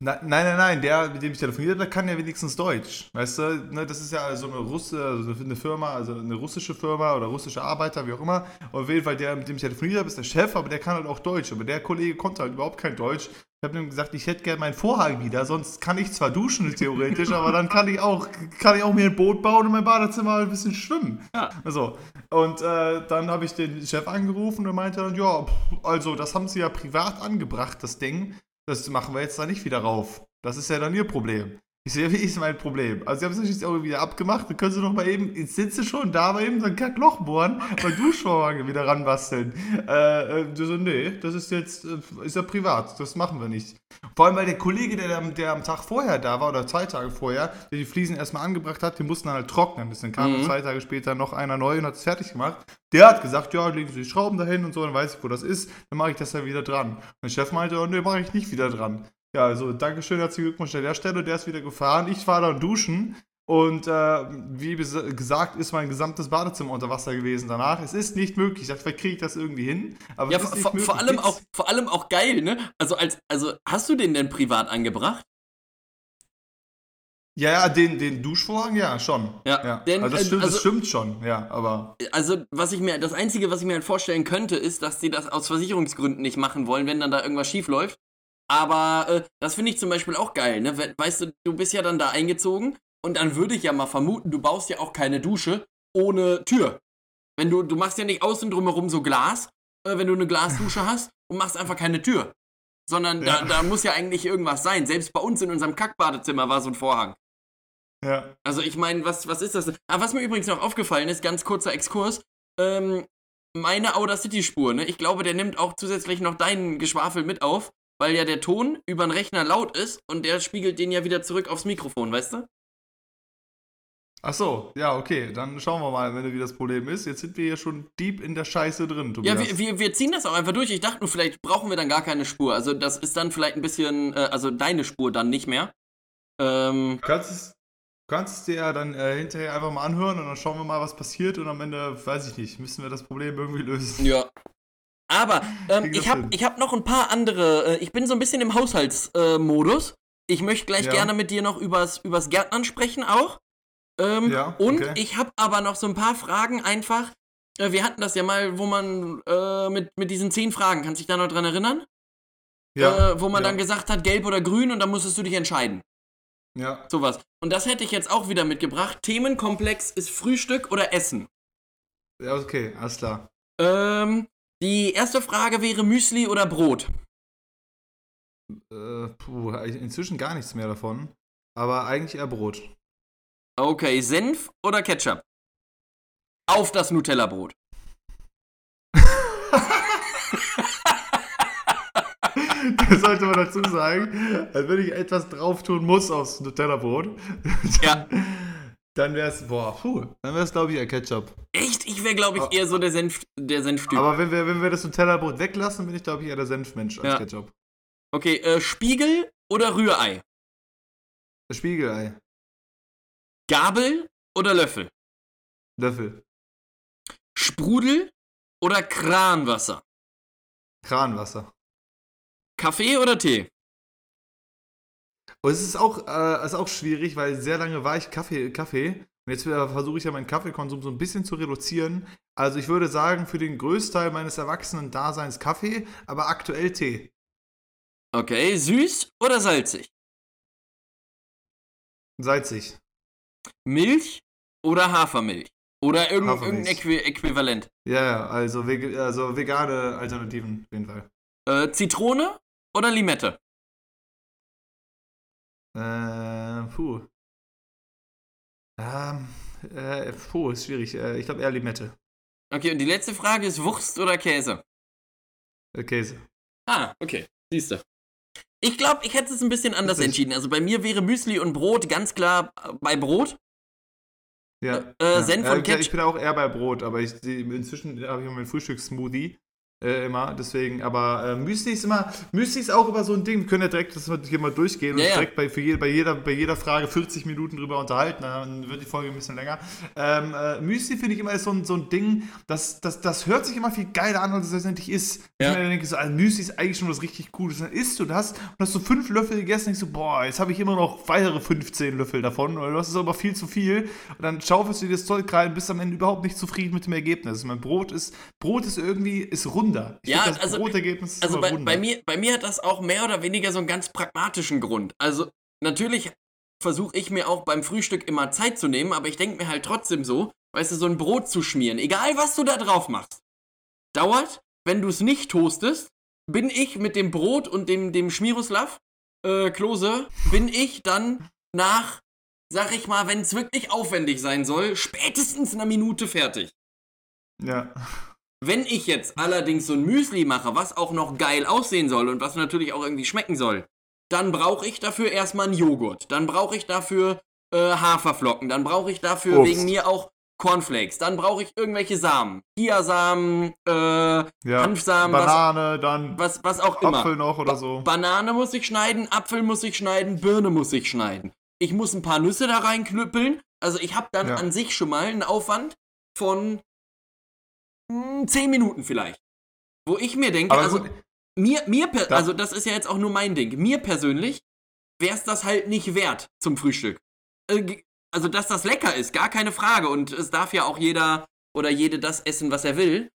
Na, nein, nein, nein, der, mit dem ich telefoniert habe, der kann ja wenigstens Deutsch. Weißt du, ne, das ist ja so eine Russe, also eine Firma, also eine russische Firma oder russische Arbeiter, wie auch immer. Und auf jeden Fall, der, mit dem ich telefoniert habe, ist der Chef, aber der kann halt auch Deutsch. Aber der Kollege konnte halt überhaupt kein Deutsch. Ich habe ihm gesagt, ich hätte gerne meinen Vorhang wieder, sonst kann ich zwar duschen, theoretisch, aber dann kann ich auch, kann ich auch mir ein Boot bauen und mein Badezimmer halt ein bisschen schwimmen. Ja. So. Und äh, dann habe ich den Chef angerufen und meinte dann, ja, also das haben sie ja privat angebracht, das Ding. Das machen wir jetzt da nicht wieder rauf. Das ist ja dann ihr Problem. Ich ja, wie ist mein Problem? Also, sie haben es natürlich auch wieder abgemacht. Dann können sie doch mal eben, jetzt sie schon da, aber eben so ein Kackloch bohren und Duschvorhang wieder ranbasteln. Äh, äh, du so, nee, das ist jetzt, äh, ist ja privat. Das machen wir nicht. Vor allem, weil der Kollege, der, der am Tag vorher da war, oder zwei Tage vorher, der die Fliesen erstmal angebracht hat, die mussten dann halt trocknen. Dann kam Mhm. zwei Tage später noch einer neu und hat es fertig gemacht. Der hat gesagt, ja, legen Sie die Schrauben dahin und so, dann weiß ich, wo das ist. Dann mache ich das ja wieder dran. Und der Chef meinte, oh, nee, mache ich nicht wieder dran. Ja, also Dankeschön, herzlichen Glückwunsch an der Stelle. Der ist wieder gefahren. Ich war dann duschen. Und äh, wie gesagt, ist mein gesamtes Badezimmer unter Wasser gewesen danach. Es ist nicht möglich. Ich dachte, vielleicht kriege ich das irgendwie hin. Aber Ja, vor, vor, allem auch, vor allem auch geil, ne? Also, als, also hast du den denn privat angebracht? Ja, ja, den, den Duschvorhang, ja, schon. Ja, denn, also, das äh, stimmt, also- das stimmt schon, ja, aber. Also, was ich mir, das Einzige, was ich mir halt vorstellen könnte, ist, dass sie das aus Versicherungsgründen nicht machen wollen, wenn dann da irgendwas schief läuft. Aber äh, das finde ich zum Beispiel auch geil, ne? We- Weißt du, du bist ja dann da eingezogen und dann würde ich ja mal vermuten, du baust ja auch keine Dusche ohne Tür. Wenn du, du machst ja nicht außen drumherum so Glas, äh, wenn du eine Glasdusche hast und machst einfach keine Tür. Sondern Ja. da, da muss ja eigentlich irgendwas sein. Selbst bei uns in unserem Kackbadezimmer war so ein Vorhang. Ja. Also ich meine, was, was ist das? Ah, was mir übrigens noch aufgefallen ist, ganz kurzer Exkurs, ähm, meine Audacity-Spur, ne? Ich glaube, der nimmt auch zusätzlich noch deinen Geschwafel mit auf, weil ja der Ton über den Rechner laut ist und der spiegelt den ja wieder zurück aufs Mikrofon, weißt du? Ach so, ja, okay, dann schauen wir mal, wenn wie das Problem ist. Jetzt sind wir hier schon deep in der Scheiße drin, Ja, Tobias. wir, wir, wir ziehen das auch einfach durch. Ich dachte nur, vielleicht brauchen wir dann gar keine Spur. Also das ist dann vielleicht ein bisschen, äh, also deine Spur dann nicht mehr. Ähm, Du kannst es, du kannst es dir ja dann äh, hinterher einfach mal anhören und dann schauen wir mal, was passiert und am Ende, weiß ich nicht, müssen wir das Problem irgendwie lösen. Ja. Aber ähm, ich habe ich hab noch ein paar andere. Äh, ich bin so ein bisschen im Haushaltsmodus. Äh, ich möchte gleich Ja. gerne mit dir noch übers, übers Gärtnern sprechen auch. Ähm, Ja, und okay. ich habe aber noch so ein paar Fragen einfach. Äh, wir hatten das ja mal, wo man äh, mit, mit diesen zehn Fragen, kannst du dich da noch dran erinnern? äh, wo man ja, dann gesagt hat, gelb oder grün und dann musstest du dich entscheiden. Ja, Sowas. Und das hätte ich jetzt auch wieder mitgebracht. Themenkomplex ist Frühstück oder Essen. ja, okay, alles klar. Ähm, die erste Frage wäre Müsli oder Brot. Äh, puh, inzwischen gar nichts mehr davon. Aber eigentlich eher Brot. Okay, Senf oder Ketchup? Auf das Nutella-Brot. Das sollte man dazu sagen. Als wenn ich etwas drauf tun muss aufs Nutella-Brot. Ja. Dann wäre es, boah, puh, dann wäre es, glaube ich, eher Ketchup. Echt? Ich wäre, glaube ich, eher so der Senf, der Senftyp. Aber wenn wir, wenn wir das Nutella-Brot weglassen, bin ich, glaube ich, eher der Senfmensch als Ja. Ketchup. Okay, äh, Spiegel oder Rührei? Das Spiegelei. Gabel oder Löffel? Löffel. Sprudel oder Kranwasser? Kranwasser. Kaffee oder Tee? Und es ist auch, äh, ist auch schwierig, weil sehr lange war ich Kaffee, Kaffee. Und jetzt äh, versuche ich ja meinen Kaffeekonsum so ein bisschen zu reduzieren. Also ich würde sagen, für den Größteil meines Erwachsenen-Daseins Kaffee, aber aktuell Tee. Okay, süß oder salzig? Salzig. Milch oder Hafermilch? Oder irgend, irgendein Äqui Äquivalent? Ja, ja, also, also vegane Alternativen auf jeden Fall. Äh, Zitrone oder Limette? Äh, puh. Ähm, äh, puh, ist schwierig. Äh, ich glaube eher Limette. Okay, und die letzte Frage ist Wurst oder Käse? Äh, Käse. Ah, okay. Siehst du. Ich glaube, ich hätte es ein bisschen anders entschieden. Also bei mir wäre Müsli und Brot ganz klar äh, bei Brot. Ja. Äh, ja. Senf ja, und ich- Ketchup. Ich bin auch eher bei Brot, aber ich, inzwischen habe ich meinen Frühstückssmoothie. Äh, immer, deswegen, aber äh, Müsli ist immer, Müsli ist auch immer so ein Ding, wir können ja direkt das hier mal durchgehen Ja, und ja. direkt bei, für je, bei, jeder, bei jeder Frage 40 Minuten drüber unterhalten, dann wird die Folge ein bisschen länger. Ähm, äh, Müsli finde ich immer ist so ein, so ein Ding, das, das, das hört sich immer viel geiler an, als es letztendlich ist. Ja. Ich denke so, also Müsli ist eigentlich schon was richtig Cooles. Dann isst du das und hast so fünf Löffel gegessen, denkst du, boah, jetzt habe ich immer noch weitere 15 Löffel davon, oder du hast es aber viel zu viel. Und dann schaufelst du dir das Zeug rein und bist am Ende überhaupt nicht zufrieden mit dem Ergebnis. Mein Brot ist, Brot ist irgendwie, ist runder. Ich Ja, das also- Brotergebnis ist Also bei, bei, mir, bei mir hat das auch mehr oder weniger so einen ganz pragmatischen Grund. Also natürlich versuche ich mir auch beim Frühstück immer Zeit zu nehmen, aber ich denke mir halt trotzdem so, weißt du, so ein Brot zu schmieren, egal was du da drauf machst, dauert, wenn du es nicht toastest, bin ich mit dem Brot und dem, dem Schmiruslav, äh, Klose, bin ich dann nach, sag ich mal, wenn es wirklich aufwendig sein soll, spätestens einer Minute fertig. Ja. Wenn ich jetzt allerdings so ein Müsli mache, was auch noch geil aussehen soll und was natürlich auch irgendwie schmecken soll, dann brauche ich dafür erstmal einen Joghurt. Dann brauche ich dafür äh, Haferflocken. Dann brauche ich dafür Obst. wegen mir auch Cornflakes. Dann brauche ich irgendwelche Samen. Chiasamen, äh, ja. Hanfsamen, was, Banane, dann was, was auch immer. Apfel noch oder so. Banane muss ich schneiden, Apfel muss ich schneiden, Birne muss ich schneiden. Ich muss ein paar Nüsse da reinknüppeln. Also ich habe dann Ja. an sich schon mal einen Aufwand von mm, 10 Minuten vielleicht. Wo ich mir denke, Aber also gut, mir, mir per Da- also das ist ja jetzt auch nur mein Ding. Mir persönlich wäre es das halt nicht wert zum Frühstück. Äh, Also, dass das lecker ist, gar keine Frage. Und es darf ja auch jeder oder jede das essen, was er will.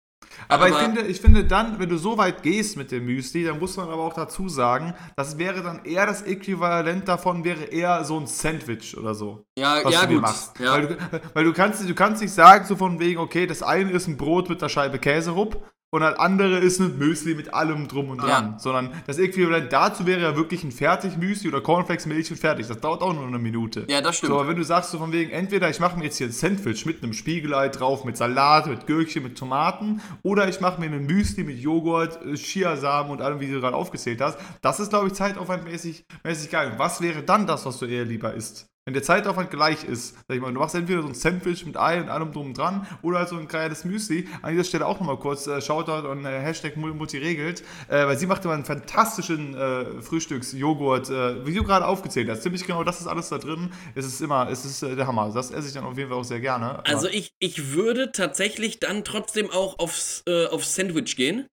Aber, ich, Aber- finde, ich finde dann, wenn du so weit gehst mit dem Müsli, dann muss man aber auch dazu sagen, das wäre dann eher das Äquivalent davon, wäre eher so ein Sandwich oder so. Ja, was ja, du gut. machst. Ja. Weil, du, weil du kannst, du kannst nicht sagen, so von wegen, okay, das eine ist ein Brot mit einer Scheibe Käserupp und das andere ist ein Müsli mit allem drum und dran. Sondern das Äquivalent dazu wäre ja wirklich ein Fertig-Müsli oder Cornflakes, Milch und fertig. Das dauert auch nur eine Minute. ja, das stimmt. So, aber wenn du sagst so von wegen, entweder ich mache mir jetzt hier ein Sandwich mit einem Spiegelei drauf, mit Salat, mit Gürkchen, mit Tomaten, oder ich mache mir ein Müsli mit Joghurt, äh, Chiasamen und allem, wie du gerade aufgezählt hast, das ist, glaube ich, zeitaufwandmäßig mäßig geil. Und was wäre dann das, was du eher lieber isst? Wenn der Zeitaufwand gleich ist, sag ich mal, du machst entweder so ein Sandwich mit Ei und allem drum und dran oder so ein geiles Müsli. An dieser Stelle auch nochmal kurz äh, Shoutout und äh, Hashtag Mutti regelt, äh, weil sie macht immer einen fantastischen äh, Frühstücksjoghurt, äh, wie du gerade aufgezählt hast. Ziemlich genau, das ist alles da drin. Es ist immer, es ist äh, der Hammer. Das esse ich dann auf jeden Fall auch sehr gerne. Also ich, ich würde tatsächlich dann trotzdem auch aufs, äh, aufs Sandwich gehen.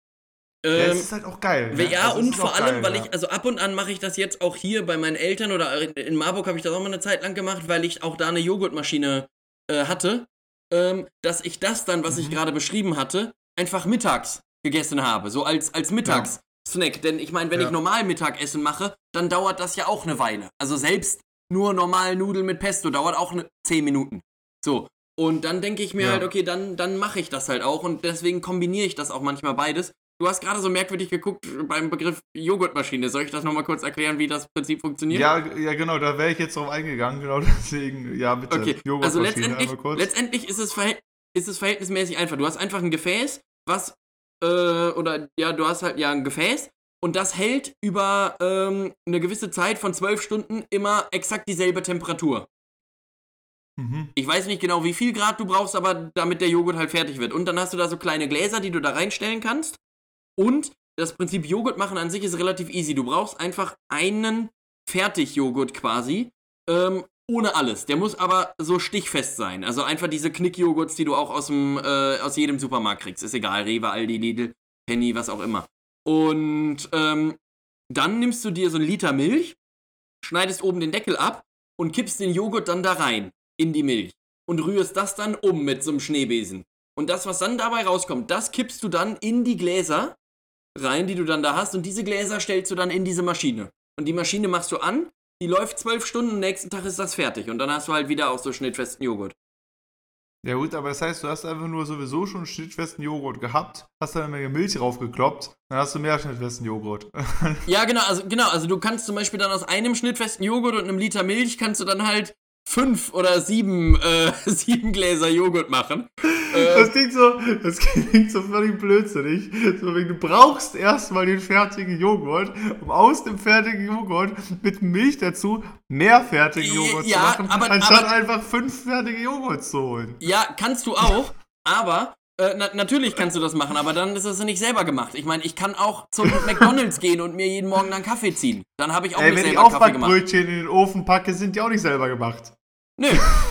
Ja, Ähm, es ist halt auch geil. Ja, ne? Also, es und vor allem, geil, weil ja. ich, also ab und an mache ich das jetzt auch hier bei meinen Eltern oder in Marburg habe ich das auch mal eine Zeit lang gemacht, weil ich auch da eine Joghurtmaschine äh, hatte, ähm, dass ich das dann, was ich Mhm. gerade beschrieben hatte, einfach mittags gegessen habe, so als, als Mittagssnack. Denn ich meine, wenn Ja. ich normal Mittagessen mache, dann dauert das ja auch eine Weile. Also selbst nur normal Nudeln mit Pesto dauert auch eine 10 Minuten. So. Und dann denke ich mir Ja. halt, okay, dann, dann mache ich das halt auch und deswegen kombiniere ich das auch manchmal beides. Du hast gerade so merkwürdig geguckt beim Begriff Joghurtmaschine. Soll ich das nochmal kurz erklären, wie das Prinzip funktioniert? Ja, ja, genau, da wäre ich jetzt drauf eingegangen, genau deswegen, ja, bitte. Okay, also letztendlich, letztendlich ist, es ist es verhältnismäßig einfach. Du hast einfach ein Gefäß, was, äh, oder ja, du hast halt ja ein Gefäß und das hält über ähm, eine gewisse Zeit von zwölf Stunden immer exakt dieselbe Temperatur. mhm. Ich weiß nicht genau, wie viel Grad du brauchst, aber damit der Joghurt halt fertig wird. Und dann hast du da so kleine Gläser, die du da reinstellen kannst. Und das Prinzip Joghurt machen an sich ist relativ easy. Du brauchst einfach einen Fertigjoghurt quasi, ähm, ohne alles. Der muss aber so stichfest sein. Also einfach diese Knickjoghurts, die du auch aus, dem, äh, aus jedem Supermarkt kriegst. Ist egal, Rewe, Aldi, Lidl, Penny, was auch immer. Und ähm, dann nimmst du dir so einen Liter Milch, schneidest oben den Deckel ab und kippst den Joghurt dann da rein in die Milch und rührst das dann um mit so einem Schneebesen. Und das, was dann dabei rauskommt, das kippst du dann in die Gläser rein, die du dann da hast. Und diese Gläser stellst du dann in diese Maschine. Und die Maschine machst du an, die läuft zwölf Stunden, nächsten Tag ist das fertig. Und dann hast du halt wieder auch so schnittfesten Joghurt. Ja gut, aber das heißt, du hast einfach nur sowieso schon schnittfesten Joghurt gehabt, hast dann eine Menge Milch draufgekloppt, dann hast du mehr schnittfesten Joghurt. ja, genau, also genau, also du kannst zum Beispiel dann aus einem schnittfesten Joghurt und einem Liter Milch kannst du dann halt fünf oder sieben, äh, sieben Gläser Joghurt machen. Das klingt so, das klingt so völlig blödsinnig. So, du brauchst erstmal den fertigen Joghurt, um aus dem fertigen Joghurt mit Milch dazu mehr fertigen Joghurt ja, zu machen, aber, anstatt aber, einfach fünf fertige Joghurt zu holen. Ja, kannst du auch, aber äh, na, natürlich kannst du das machen, aber dann ist das ja nicht selber gemacht. Ich meine, ich kann auch zum McDonalds gehen und mir jeden Morgen einen Kaffee ziehen. Dann habe ich auch Ey, nicht selber Kaffee gemacht. Wenn ich Brötchen in den Ofen packe, sind die auch nicht selber gemacht. Nö,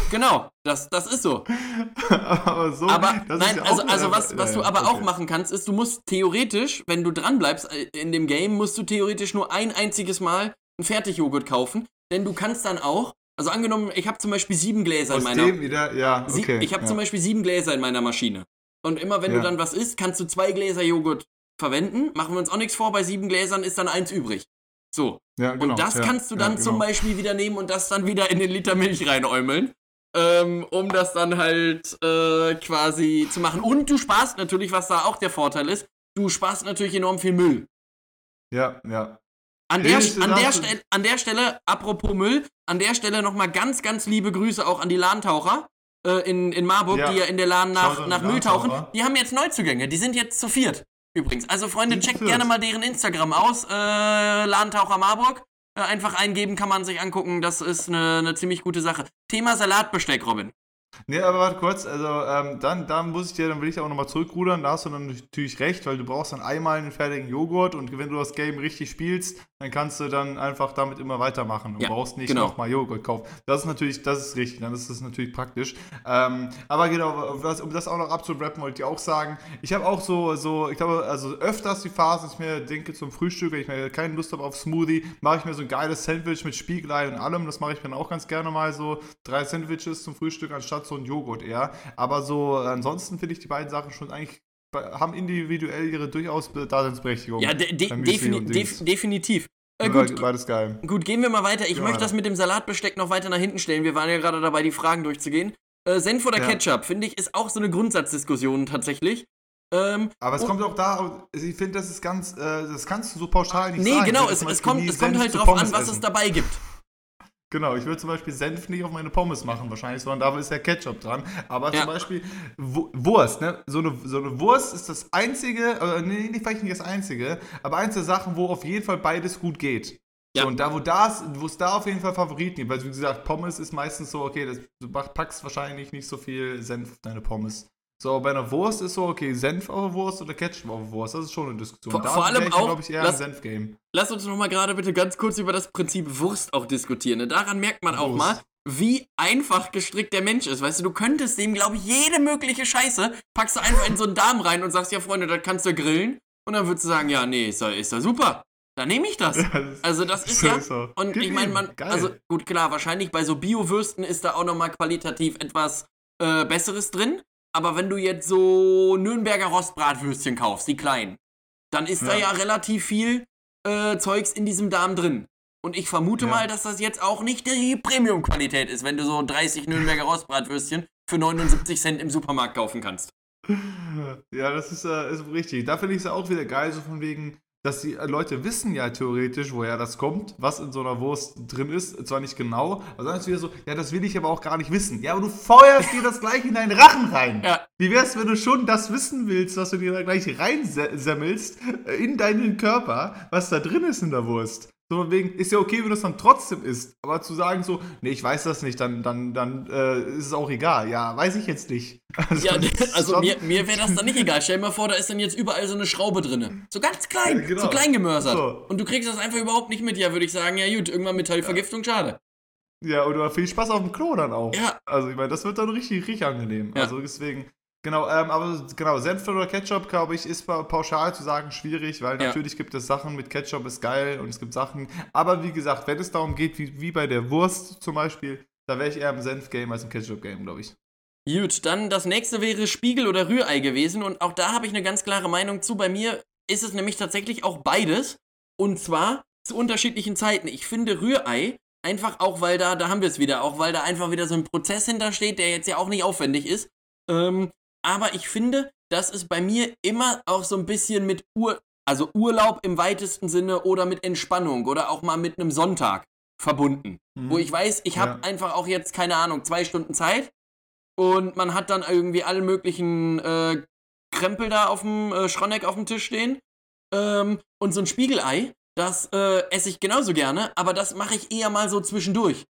genau, das, das ist so. aber so, aber nein, ja also, also was, was du aber okay. auch machen kannst, ist, du musst theoretisch, wenn du dran bleibst äh, in dem Game, musst du theoretisch nur ein einziges Mal einen Fertigjoghurt kaufen, denn du kannst dann auch, also angenommen, ich habe zum Beispiel sieben Gläser Aus in meiner. Dem wieder, ja, okay, ich habe ja. zum Beispiel sieben Gläser in meiner Maschine. Und immer wenn ja. du dann was isst, kannst du zwei Gläser Joghurt verwenden. Machen wir uns auch nichts vor, bei sieben Gläsern ist dann eins übrig. So. Ja, genau, und das ja, kannst du dann genau. zum Beispiel wieder nehmen und das dann wieder in den Liter Milch reinäumeln. Ähm, um das dann halt äh, quasi zu machen. Und du sparst natürlich, was da auch der Vorteil ist, du sparst natürlich enorm viel Müll. Ja, ja. An der, an, der Stelle, an der Stelle, apropos Müll, an der Stelle nochmal ganz, ganz liebe Grüße auch an die Lahntaucher äh, in, in Marburg, ja. die ja in der Lahn nach, nach Müll tauchen. Die haben jetzt Neuzugänge, die sind jetzt zu viert. Übrigens. Also, Freunde, checkt gerne mal deren Instagram aus. Äh, Lahntaucher Marburg. Äh, einfach eingeben, kann man sich angucken. Das ist eine, eine ziemlich gute Sache. Thema Salatbesteck, Robin. Nee, aber warte kurz, also ähm, dann, dann muss ich dir, dann will ich auch nochmal zurückrudern, da hast du dann natürlich recht, weil du brauchst dann einmal einen fertigen Joghurt und wenn du das Game richtig spielst, dann kannst du dann einfach damit immer weitermachen. Du ja, brauchst nicht genau. nochmal Joghurt kaufen. Das ist natürlich, das ist richtig, dann ist das natürlich praktisch. Ähm, aber genau, um das auch noch abzurappen, wollte ich auch sagen, ich habe auch so, so, ich glaube, also öfters die Phase, dass ich mir denke zum Frühstück, wenn ich mir keine Lust habe auf Smoothie, mache ich mir so ein geiles Sandwich mit Spiegelei und allem. Das mache ich dann auch ganz gerne mal so. Drei Sandwiches zum Frühstück anstatt so ein Joghurt eher. Aber so, ansonsten finde ich die beiden Sachen schon eigentlich haben individuell ihre durchaus Daseinsberechtigung. Ja, de de defini def definitiv. Äh, gut, beides geil. Gut, gehen wir mal weiter. Ich ja, möchte das mit dem Salatbesteck noch weiter nach hinten stellen. Wir waren ja gerade dabei, die Fragen durchzugehen. Äh, Senf oder ja. Ketchup, finde ich, ist auch so eine Grundsatzdiskussion tatsächlich. Ähm, Aber es kommt auch da, ich finde, das ist ganz, äh, das kannst du so pauschal nicht nee, sagen. Nee, genau, es, es, kommt, es kommt halt drauf an, was essen. es dabei gibt. Genau, ich würde zum Beispiel Senf nicht auf meine Pommes machen, wahrscheinlich, sondern da ist der Ketchup dran. Aber ja. zum Beispiel Wurst, ne? So eine, so eine Wurst ist das einzige, äh, nee, nicht vielleicht nicht das einzige, aber eins der Sachen, wo auf jeden Fall beides gut geht. Ja. So, und da, wo das, wo es da auf jeden Fall Favoriten gibt, weil wie gesagt, Pommes ist meistens so, okay, das, du packst wahrscheinlich nicht so viel Senf auf deine Pommes. So, bei einer Wurst ist so, okay, Senf auf der Wurst oder Ketchup auf der Wurst. Das ist schon eine Diskussion. Vor, vor allem ich, auch, glaube ich, eher lass, ein Senf-Game. Lass uns noch mal gerade bitte ganz kurz über das Prinzip Wurst auch diskutieren. Ne? Daran merkt man auch mal, wie einfach gestrickt der Mensch ist. Weißt du, du könntest dem, glaube ich, jede mögliche Scheiße, packst du einfach in so einen Darm rein und sagst, ja, Freunde, das kannst du grillen. Und dann würdest du sagen, ja, nee, ist ja, ist ja super. Dann nehme ich das. also das ist ja. So. Und Gib ich meine, man, Geil. also gut, klar, wahrscheinlich bei so Bio-Würsten ist da auch nochmal qualitativ etwas äh, Besseres drin. Aber wenn du jetzt so Nürnberger Rostbratwürstchen kaufst, die kleinen, dann ist ja. da ja relativ viel äh, Zeugs in diesem Darm drin. Und ich vermute ja. mal, dass das jetzt auch nicht die Premium-Qualität ist, wenn du so 30 Nürnberger Rostbratwürstchen für 79 Cent im Supermarkt kaufen kannst. Ja, das ist, äh, ist richtig. Da finde ich es auch wieder geil, so von wegen, dass die Leute wissen ja theoretisch, woher das kommt, was in so einer Wurst drin ist. Zwar nicht genau, aber dann ist wieder so, ja, das will ich aber auch gar nicht wissen. Ja, aber du feuerst dir das gleich in deinen Rachen rein. Ja. Wie wär's, wenn du schon das wissen willst, was du dir da gleich reinsemmelst äh, in deinen Körper, was da drin ist in der Wurst? So wegen, ist ja okay, wenn du es dann trotzdem isst. Aber zu sagen so, nee, ich weiß das nicht, dann, dann, dann äh, ist es auch egal. Ja, weiß ich jetzt nicht. Also, ja, also mir, mir wäre das dann nicht egal. Stell dir mal vor, da ist dann jetzt überall so eine Schraube drin. So ganz klein, ja, genau. so klein gemörsert. So. Und du kriegst das einfach überhaupt nicht mit. Ja, würde ich sagen, ja gut, irgendwann Metallvergiftung, ja. schade. Ja, und du hast viel Spaß auf dem Klo dann auch. Ja. Also ich meine, das wird dann richtig, richtig angenehm. Ja. Also deswegen, Genau, ähm, aber genau, Senf oder Ketchup, glaube ich, ist pauschal zu sagen schwierig, weil ja. natürlich gibt es Sachen mit Ketchup ist geil und es gibt Sachen, aber wie gesagt, wenn es darum geht, wie, wie bei der Wurst zum Beispiel, da wäre ich eher im Senf-Game als im Ketchup-Game, glaube ich. Gut, dann das nächste wäre Spiegel oder Rührei gewesen und auch da habe ich eine ganz klare Meinung zu. Bei mir ist es nämlich tatsächlich auch beides und zwar zu unterschiedlichen Zeiten. Ich finde Rührei einfach auch, weil da, da haben wir es wieder, auch weil da einfach wieder so ein Prozess hintersteht, der jetzt ja auch nicht aufwendig ist Ähm, aber ich finde, das ist bei mir immer auch so ein bisschen mit Ur also Urlaub im weitesten Sinne oder mit Entspannung oder auch mal mit einem Sonntag verbunden. Mhm. Wo ich weiß, ich habe ja. einfach auch jetzt, keine Ahnung, zwei Stunden Zeit und man hat dann irgendwie alle möglichen äh, Krempel da auf dem äh, Schroneck auf dem Tisch stehen. Ähm, und so ein Spiegelei, das äh, esse ich genauso gerne, aber das mache ich eher mal so zwischendurch.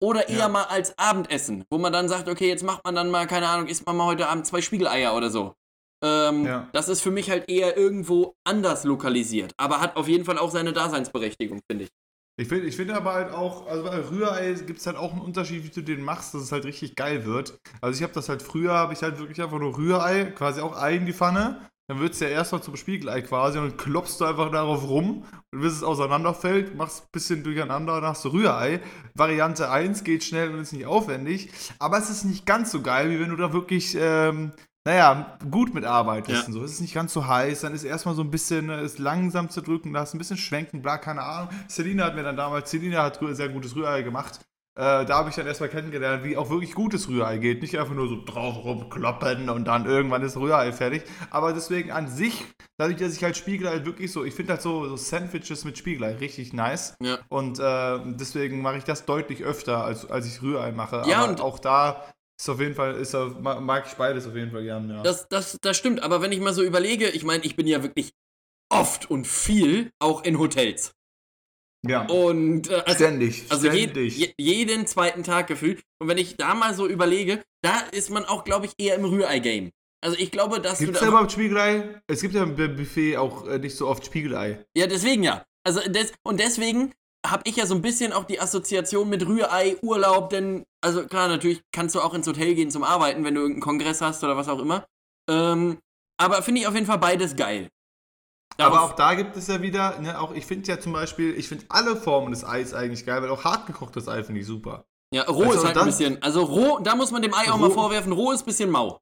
Oder eher ja. mal als Abendessen, wo man dann sagt, okay, jetzt macht man dann mal, keine Ahnung, isst man mal heute Abend zwei Spiegeleier oder so. Ähm, ja. Das ist für mich halt eher irgendwo anders lokalisiert, aber hat auf jeden Fall auch seine Daseinsberechtigung, finde ich. Ich finde ich find aber halt auch, also bei Rührei gibt es halt auch einen Unterschied, wie du den machst, dass es halt richtig geil wird. Also ich habe das halt früher, habe ich halt wirklich einfach nur Rührei, quasi auch Ei in die Pfanne. Dann wird es ja erstmal zum Spiegelei quasi und dann klopfst du einfach darauf rum und bis es auseinanderfällt, machst ein bisschen durcheinander und hast du Rührei. Variante 1 geht schnell und ist nicht aufwendig, aber es ist nicht ganz so geil, wie wenn du da wirklich ähm, naja, gut mitarbeitest ja. und so. Es ist nicht ganz so heiß, dann ist erstmal so ein bisschen, ist äh, langsam zu drücken, hast ein bisschen schwenken, bla, keine Ahnung. Selina hat mir dann damals, Selina hat sehr gutes Rührei gemacht. Äh, da habe ich dann erstmal kennengelernt, wie auch wirklich gutes Rührei geht. Nicht einfach nur so drauf rumkloppen und dann irgendwann ist Rührei fertig. Aber deswegen an sich, dadurch, dass ich halt Spiegelei halt wirklich so, ich finde halt so, so Sandwiches mit Spiegelei richtig nice. Ja. Und äh, deswegen mache ich das deutlich öfter, als, als ich Rührei mache. Ja, Aber und auch da ist auf jeden Fall, ist mag ich beides auf jeden Fall gern, ja. Das, das, das stimmt, aber wenn ich mal so überlege, ich meine, ich bin ja wirklich oft und viel auch in Hotels. Ja. Und äh, also, ständig. Also ständig. Je, jeden zweiten Tag gefühlt. Und wenn ich da mal so überlege, da ist man auch, glaube ich, eher im Rührei-Game. Also ich glaube, dass Gibt's du. Gibt es da überhaupt Spiegelei? Es gibt ja im Buffet auch äh, nicht so oft Spiegelei. Ja, deswegen ja. Also des, und deswegen habe ich ja so ein bisschen auch die Assoziation mit Rührei, Urlaub, denn, also klar, natürlich kannst du auch ins Hotel gehen zum Arbeiten, wenn du irgendeinen Kongress hast oder was auch immer. Ähm, aber finde ich auf jeden Fall beides geil. Darauf aber auch da gibt es ja wieder, ne, auch ich finde ja zum Beispiel, ich finde alle Formen des Eis eigentlich geil, weil auch hartgekochtes Ei finde ich super. Ja, roh also ist halt ein bisschen, also roh, da muss man dem Ei auch mal vorwerfen, roh ist ein bisschen mau.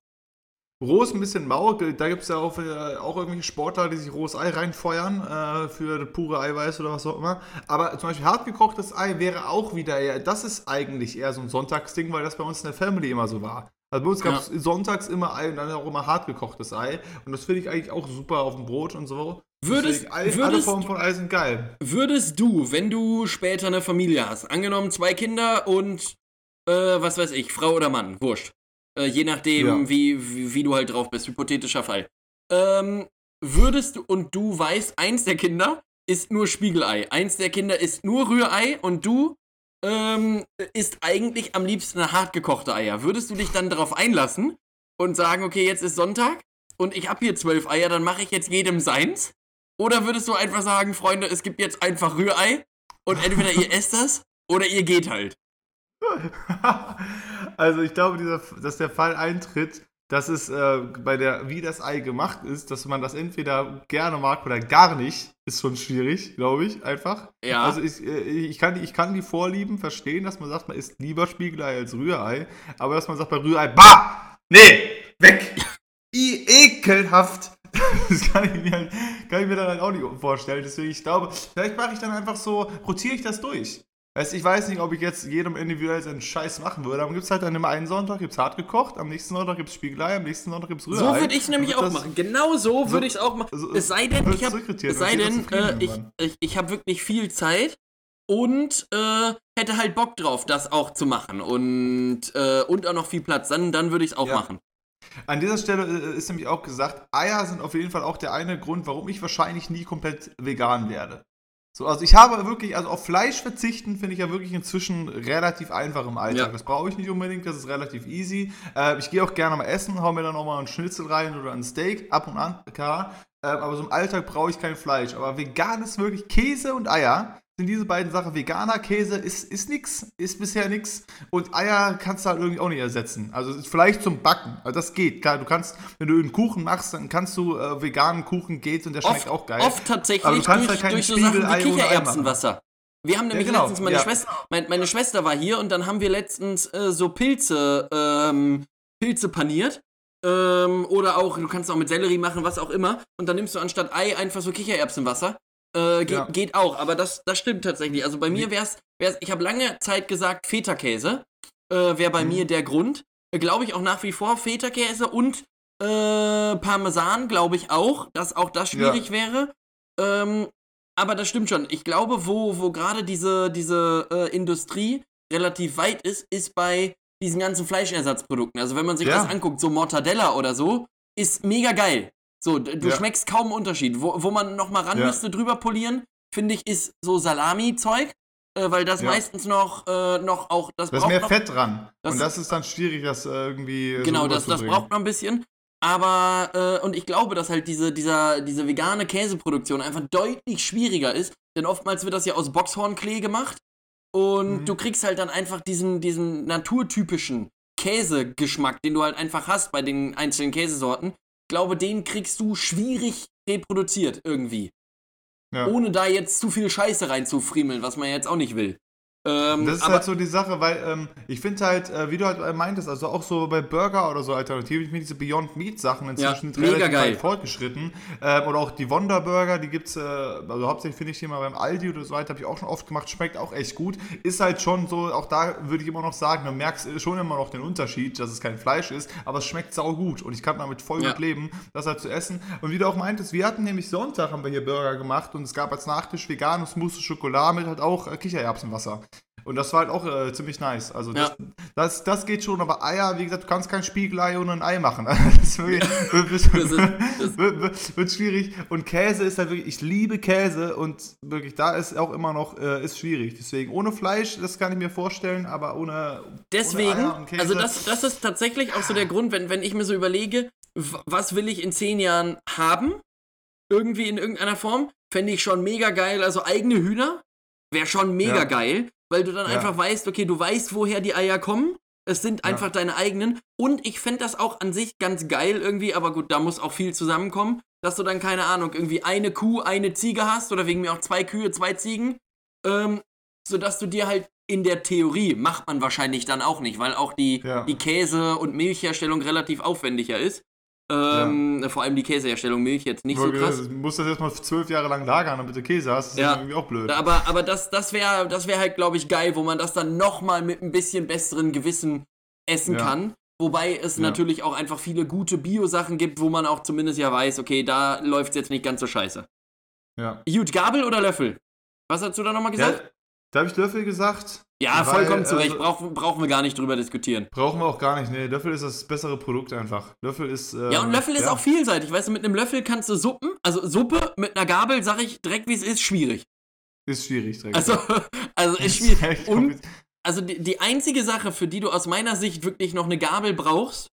Roh ist ein bisschen mau. Da gibt es ja auch, äh, auch irgendwelche Sportler, die sich rohes Ei reinfeuern äh, für pure Eiweiß oder was auch immer. Aber zum Beispiel hartgekochtes Ei wäre auch wieder eher, das ist eigentlich eher so ein Sonntagsding, weil das bei uns in der Family immer so war. Also bei uns gab es ja. sonntags immer Ei und dann auch immer hartgekochtes Ei. Und das finde ich eigentlich auch super auf dem Brot und so. Würdest, Deswegen, würdest, alle Formen von Ei sind geil. Würdest du, wenn du später eine Familie hast, angenommen zwei Kinder und äh, was weiß ich, Frau oder Mann, wurscht, äh, je nachdem, ja. wie, wie, wie, du halt drauf bist. Hypothetischer Fall. Ähm, würdest du, und du weißt, eins der Kinder ist nur Spiegelei, eins der Kinder ist nur Rührei und du ähm, isst eigentlich am liebsten eine hartgekochte Eier. Würdest du dich dann darauf einlassen und sagen, okay, jetzt ist Sonntag und ich hab hier zwölf Eier, dann mache ich jetzt jedem seins? Oder würdest du einfach sagen, Freunde, es gibt jetzt einfach Rührei und entweder ihr esst das oder ihr geht halt? also ich glaube, dieser, dass der Fall eintritt, dass es äh, bei der, wie das Ei gemacht ist, dass man das entweder gerne mag oder gar nicht, ist schon schwierig, glaube ich, einfach. Ja. Also ich, äh, ich, kann, ich kann die Vorlieben verstehen, dass man sagt, man isst lieber Spiegelei als Rührei, aber dass man sagt bei Rührei, bah, nee, weg, I, ekelhaft. Das kann ich, mir halt, kann ich mir dann halt auch nicht vorstellen. Deswegen, ich glaube, vielleicht mache ich dann einfach so, rotiere ich das durch. Weißt, ich weiß nicht, ob ich jetzt jedem individuell seinen Scheiß machen würde, aber gibt es halt an dem einen Sonntag gibt's hart gekocht, am nächsten Sonntag gibt es Spiegelei, am nächsten Sonntag gibt es Rührei. So würde ich es nämlich auch machen. Genau so würde ich es auch machen. So, es sei denn, ich habe äh, ich, ich, ich habe wirklich viel Zeit und äh, hätte halt Bock drauf, das auch zu machen und, äh, und auch noch viel Platz. Dann, dann würde ich es auch ja. machen. An dieser Stelle äh, ist nämlich auch gesagt, Eier sind auf jeden Fall auch der eine Grund, warum ich wahrscheinlich nie komplett vegan werde. So, also ich habe wirklich, also auf Fleisch verzichten finde ich ja wirklich inzwischen relativ einfach im Alltag. Ja. Das brauche ich nicht unbedingt, das ist relativ easy. Äh, ich gehe auch gerne mal essen, hau mir dann auch mal einen Schnitzel rein oder ein Steak, ab und an, klar. Äh, aber so im Alltag brauche ich kein Fleisch. Aber vegan ist wirklich Käse und Eier sind diese beiden Sachen. Veganer Käse ist, ist nix, ist bisher nix. Und Eier kannst du halt irgendwie auch nicht ersetzen. Also vielleicht zum Backen. Also das geht. Klar, du kannst, wenn du einen Kuchen machst, dann kannst du äh, veganen Kuchen geht und der schmeckt oft, auch geil. Oft tatsächlich durch, halt durch so Sachen wie Kichererbsenwasser. Wir haben nämlich ja, genau. letztens, meine, ja. Schwester, mein, meine Schwester war hier und dann haben wir letztens äh, so Pilze, ähm, Pilze paniert. Ähm, oder auch, du kannst auch mit Sellerie machen, was auch immer. Und dann nimmst du anstatt Ei einfach so Kichererbsenwasser. Äh, geht, ja. geht auch, aber das, das stimmt tatsächlich. Also bei mir wäre es, ich habe lange Zeit gesagt, Feta-Käse äh, wäre bei mhm. mir der Grund. glaube ich, auch nach wie vor Feta-Käse und äh, Parmesan, glaube ich auch, dass auch das schwierig ja. wäre. Ähm, aber das stimmt schon. Ich glaube, wo, wo gerade diese, diese äh, Industrie relativ weit ist, ist bei diesen ganzen Fleischersatzprodukten. Also wenn man sich ja. das anguckt, so Mortadella oder so, ist mega geil. So, du ja. schmeckst kaum einen Unterschied. Wo, wo man noch mal ran ja. müsste, drüber polieren, finde ich, ist so Salami-Zeug, äh, weil das meistens noch, äh, noch auch das Da ist mehr noch, Fett dran. und das ist dann schwierig, das irgendwie Genau, so das, das braucht noch ein bisschen. Aber, äh, und ich glaube, dass halt diese, dieser, diese vegane Käseproduktion einfach deutlich schwieriger ist, denn oftmals wird das ja aus Boxhornklee gemacht und mhm. du kriegst halt dann einfach diesen, diesen naturtypischen Käsegeschmack, den du halt einfach hast bei den einzelnen Käsesorten. Ich glaube, den kriegst du schwierig reproduziert irgendwie. Ja. Ohne da jetzt zu viel Scheiße reinzufriemeln, was man jetzt auch nicht will. Ähm, das ist halt so die Sache, weil ähm, ich finde halt, äh, wie du halt meintest, also auch so bei Burger oder so Alternativen, ich finde diese Beyond Meat Sachen inzwischen ja, relativ geil. fortgeschritten. Ähm, oder auch die Wonder Burger, die gibt's, äh, also hauptsächlich finde ich die mal beim Aldi oder so weiter, habe ich auch schon oft gemacht, schmeckt auch echt gut. Ist halt schon so, auch da würde ich immer noch sagen, du merkst schon immer noch den Unterschied, dass es kein Fleisch ist, aber es schmeckt sau gut und ich kann damit voll ja. gut leben, das halt zu essen. Und wie du auch meintest, wir hatten nämlich Sonntag haben wir hier Burger gemacht und es gab als Nachtisch veganes Mousse Schokolade mit halt auch äh, Kichererbsenwasser. Und das war halt auch äh, ziemlich nice. Also das, ja. das, das, geht schon, aber Eier, wie gesagt, du kannst kein Spiegelei ohne ein Ei machen. das, wird, wird, wird, wird, schwierig. Und Käse ist halt wirklich, ich liebe Käse und wirklich, da ist auch immer noch, äh, ist schwierig. Deswegen ohne Fleisch, das kann ich mir vorstellen, aber ohne. Deswegen, ohne also das, das ist tatsächlich auch so der Grund, wenn, wenn ich mir so überlege, was will ich in zehn Jahren haben? Irgendwie in irgendeiner Form. Fände ich schon mega geil. Also eigene Hühner wäre schon mega ja. geil weil du dann ja. einfach weißt, okay, du weißt, woher die Eier kommen. Es sind einfach ja. deine eigenen. Und ich fände das auch an sich ganz geil irgendwie, aber gut, da muss auch viel zusammenkommen, dass du dann, keine Ahnung, irgendwie eine Kuh, eine Ziege hast oder wegen mir auch zwei Kühe, zwei Ziegen. Ähm, sodass du dir halt in der Theorie, macht man wahrscheinlich dann auch nicht, weil auch die, ja. die Käse- und Milchherstellung relativ aufwendiger ist. Ähm, ja. Vor allem die Käseherstellung, Milch jetzt nicht so krass. Du musst das erstmal zwölf Jahre lang lagern, damit du Käse hast. Das ja. ist irgendwie auch blöd. Aber, aber das, das wäre das wär halt, glaube ich, geil, wo man das dann nochmal mit ein bisschen besseren Gewissen essen ja. kann. Wobei es ja. natürlich auch einfach viele gute Bio-Sachen gibt, wo man auch zumindest ja weiß, okay, da läuft es jetzt nicht ganz so scheiße. Ja. Gut, Gabel oder Löffel? Was hast du da nochmal gesagt? Da habe ich Löffel gesagt. Ja, weil, vollkommen zu Recht. Also, Brauch, brauchen wir gar nicht drüber diskutieren. Brauchen wir auch gar nicht. Nee, Löffel ist das bessere Produkt einfach. Löffel ist. Ähm, ja, und Löffel ist auch vielseitig. Weißt du, mit einem Löffel kannst du Suppen, also Suppe mit einer Gabel, sag ich direkt, wie es ist, schwierig. Ist schwierig, direkt. Also, also ist schwierig. Und, also die, die einzige Sache, für die du aus meiner Sicht wirklich noch eine Gabel brauchst,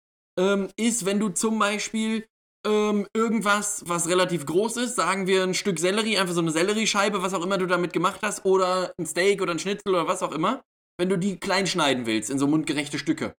ähm, ist, wenn du zum Beispiel ähm, irgendwas, was relativ groß ist, sagen wir ein Stück Sellerie, einfach so eine Selleriescheibe, was auch immer du damit gemacht hast, oder ein Steak oder ein Schnitzel oder was auch immer, wenn du die klein schneiden willst in so mundgerechte Stücke.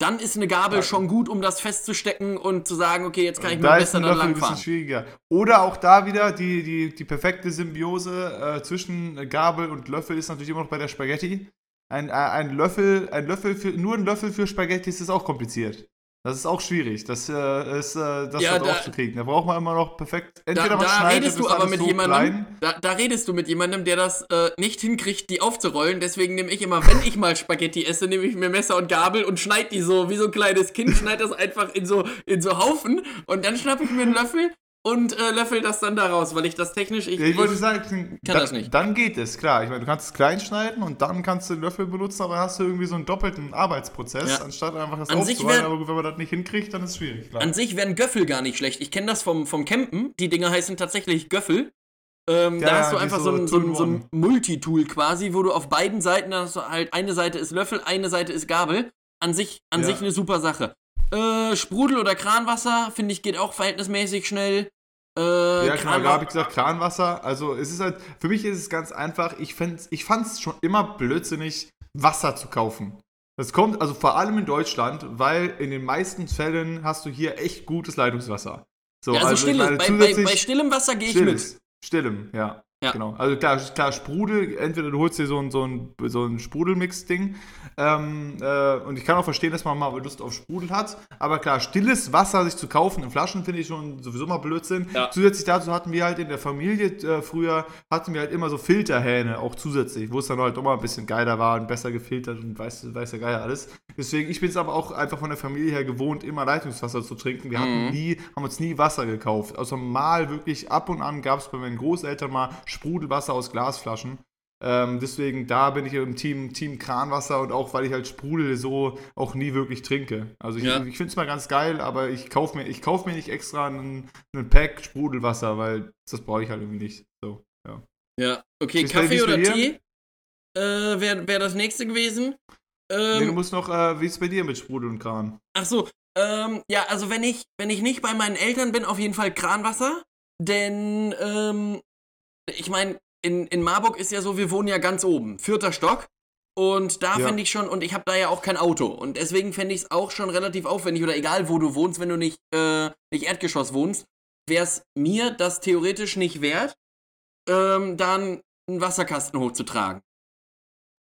Dann ist eine Gabel okay. schon gut, um das festzustecken und zu sagen, okay, jetzt kann ich da mir besser dann langfahren. schwieriger. Oder auch da wieder die, die, die perfekte Symbiose äh, zwischen Gabel und Löffel ist natürlich immer noch bei der Spaghetti. Ein, äh, ein Löffel, ein Löffel für, nur ein Löffel für Spaghetti ist auch kompliziert. Das ist auch schwierig, das äh, ist äh, das ja, da, kriegen. Da braucht man immer noch perfekt. Entweder da, man da redest du aber mit so jemandem. Da, da, redest du mit jemandem, der das äh, nicht hinkriegt, die aufzurollen. Deswegen nehme ich immer, wenn ich mal Spaghetti esse, nehme ich mir Messer und Gabel und schneide die so wie so ein kleines Kind, schneide das einfach in so in so Haufen und dann schnappe ich mir einen Löffel und äh, löffel das dann daraus, weil ich das technisch. Ich, ich wollte sagen, kann da, das nicht. Dann geht es, klar. Ich meine, du kannst es klein schneiden und dann kannst du den Löffel benutzen, aber dann hast du irgendwie so einen doppelten Arbeitsprozess, ja. anstatt einfach das aufzuweichen. Aber wenn man das nicht hinkriegt, dann ist es schwierig. Klar. An sich wären Göffel gar nicht schlecht. Ich kenne das vom, vom Campen. Die Dinger heißen tatsächlich Göffel. Ähm, ja, da hast du einfach so, ein, so, ein, so ein Multitool quasi, wo du auf beiden Seiten hast du halt eine Seite ist Löffel, eine Seite ist Gabel. An sich, an ja. sich eine super Sache. Äh, Sprudel oder Kranwasser, finde ich, geht auch verhältnismäßig schnell. Äh, ja, genau, da habe ich gesagt, Kranwasser. Also es ist halt, für mich ist es ganz einfach, ich, ich fand es schon immer blödsinnig, Wasser zu kaufen. Das kommt also vor allem in Deutschland, weil in den meisten Fällen hast du hier echt gutes Leitungswasser. So, ja, also, also stilles. Bei, bei, bei, stillem Wasser gehe ich mit. Stillem, ja. Ja. Genau. Also klar, klar, Sprudel, entweder du holst dir so ein, so ein, so ein Sprudelmix-Ding. Ähm, äh, und ich kann auch verstehen, dass man mal Lust auf Sprudel hat. Aber klar, stilles Wasser sich zu kaufen in Flaschen finde ich schon sowieso mal Blödsinn. Ja. Zusätzlich dazu hatten wir halt in der Familie äh, früher, hatten wir halt immer so Filterhähne auch zusätzlich, wo es dann halt mal ein bisschen geiler war und besser gefiltert und weiß, weiß der Geier alles. Deswegen, ich bin es aber auch einfach von der Familie her gewohnt, immer Leitungswasser zu trinken. Wir hatten Mhm. nie, haben uns nie Wasser gekauft. Also mal wirklich ab und an gab es bei meinen Großeltern mal Sprudelwasser aus Glasflaschen. Ähm, deswegen, da bin ich im Team, Team Kranwasser und auch, weil ich halt Sprudel so auch nie wirklich trinke. Also ich, Ja. ich finde es mal ganz geil, aber ich kaufe mir, ich kauf mir nicht extra einen, einen Pack Sprudelwasser, weil das brauche ich halt irgendwie nicht. So, ja. Ja, okay, Wie ist bei- wie Kaffee oder dir? Tee äh, wäre wär das nächste gewesen. nee, du Ähm, musst noch, äh, wie ist es bei dir mit Sprudel und Kran? ach so, ähm, ja, also wenn ich, wenn ich nicht bei meinen Eltern bin, auf jeden Fall Kranwasser. Denn, ähm, ich meine, in, in Marburg ist ja so, wir wohnen ja ganz oben, vierter Stock. Und da Ja. fände ich schon, und ich habe da ja auch kein Auto. Und deswegen fände ich es auch schon relativ aufwendig, oder egal wo du wohnst, wenn du nicht, äh, nicht Erdgeschoss wohnst, wäre es mir das theoretisch nicht wert, ähm, dann einen Wasserkasten hochzutragen.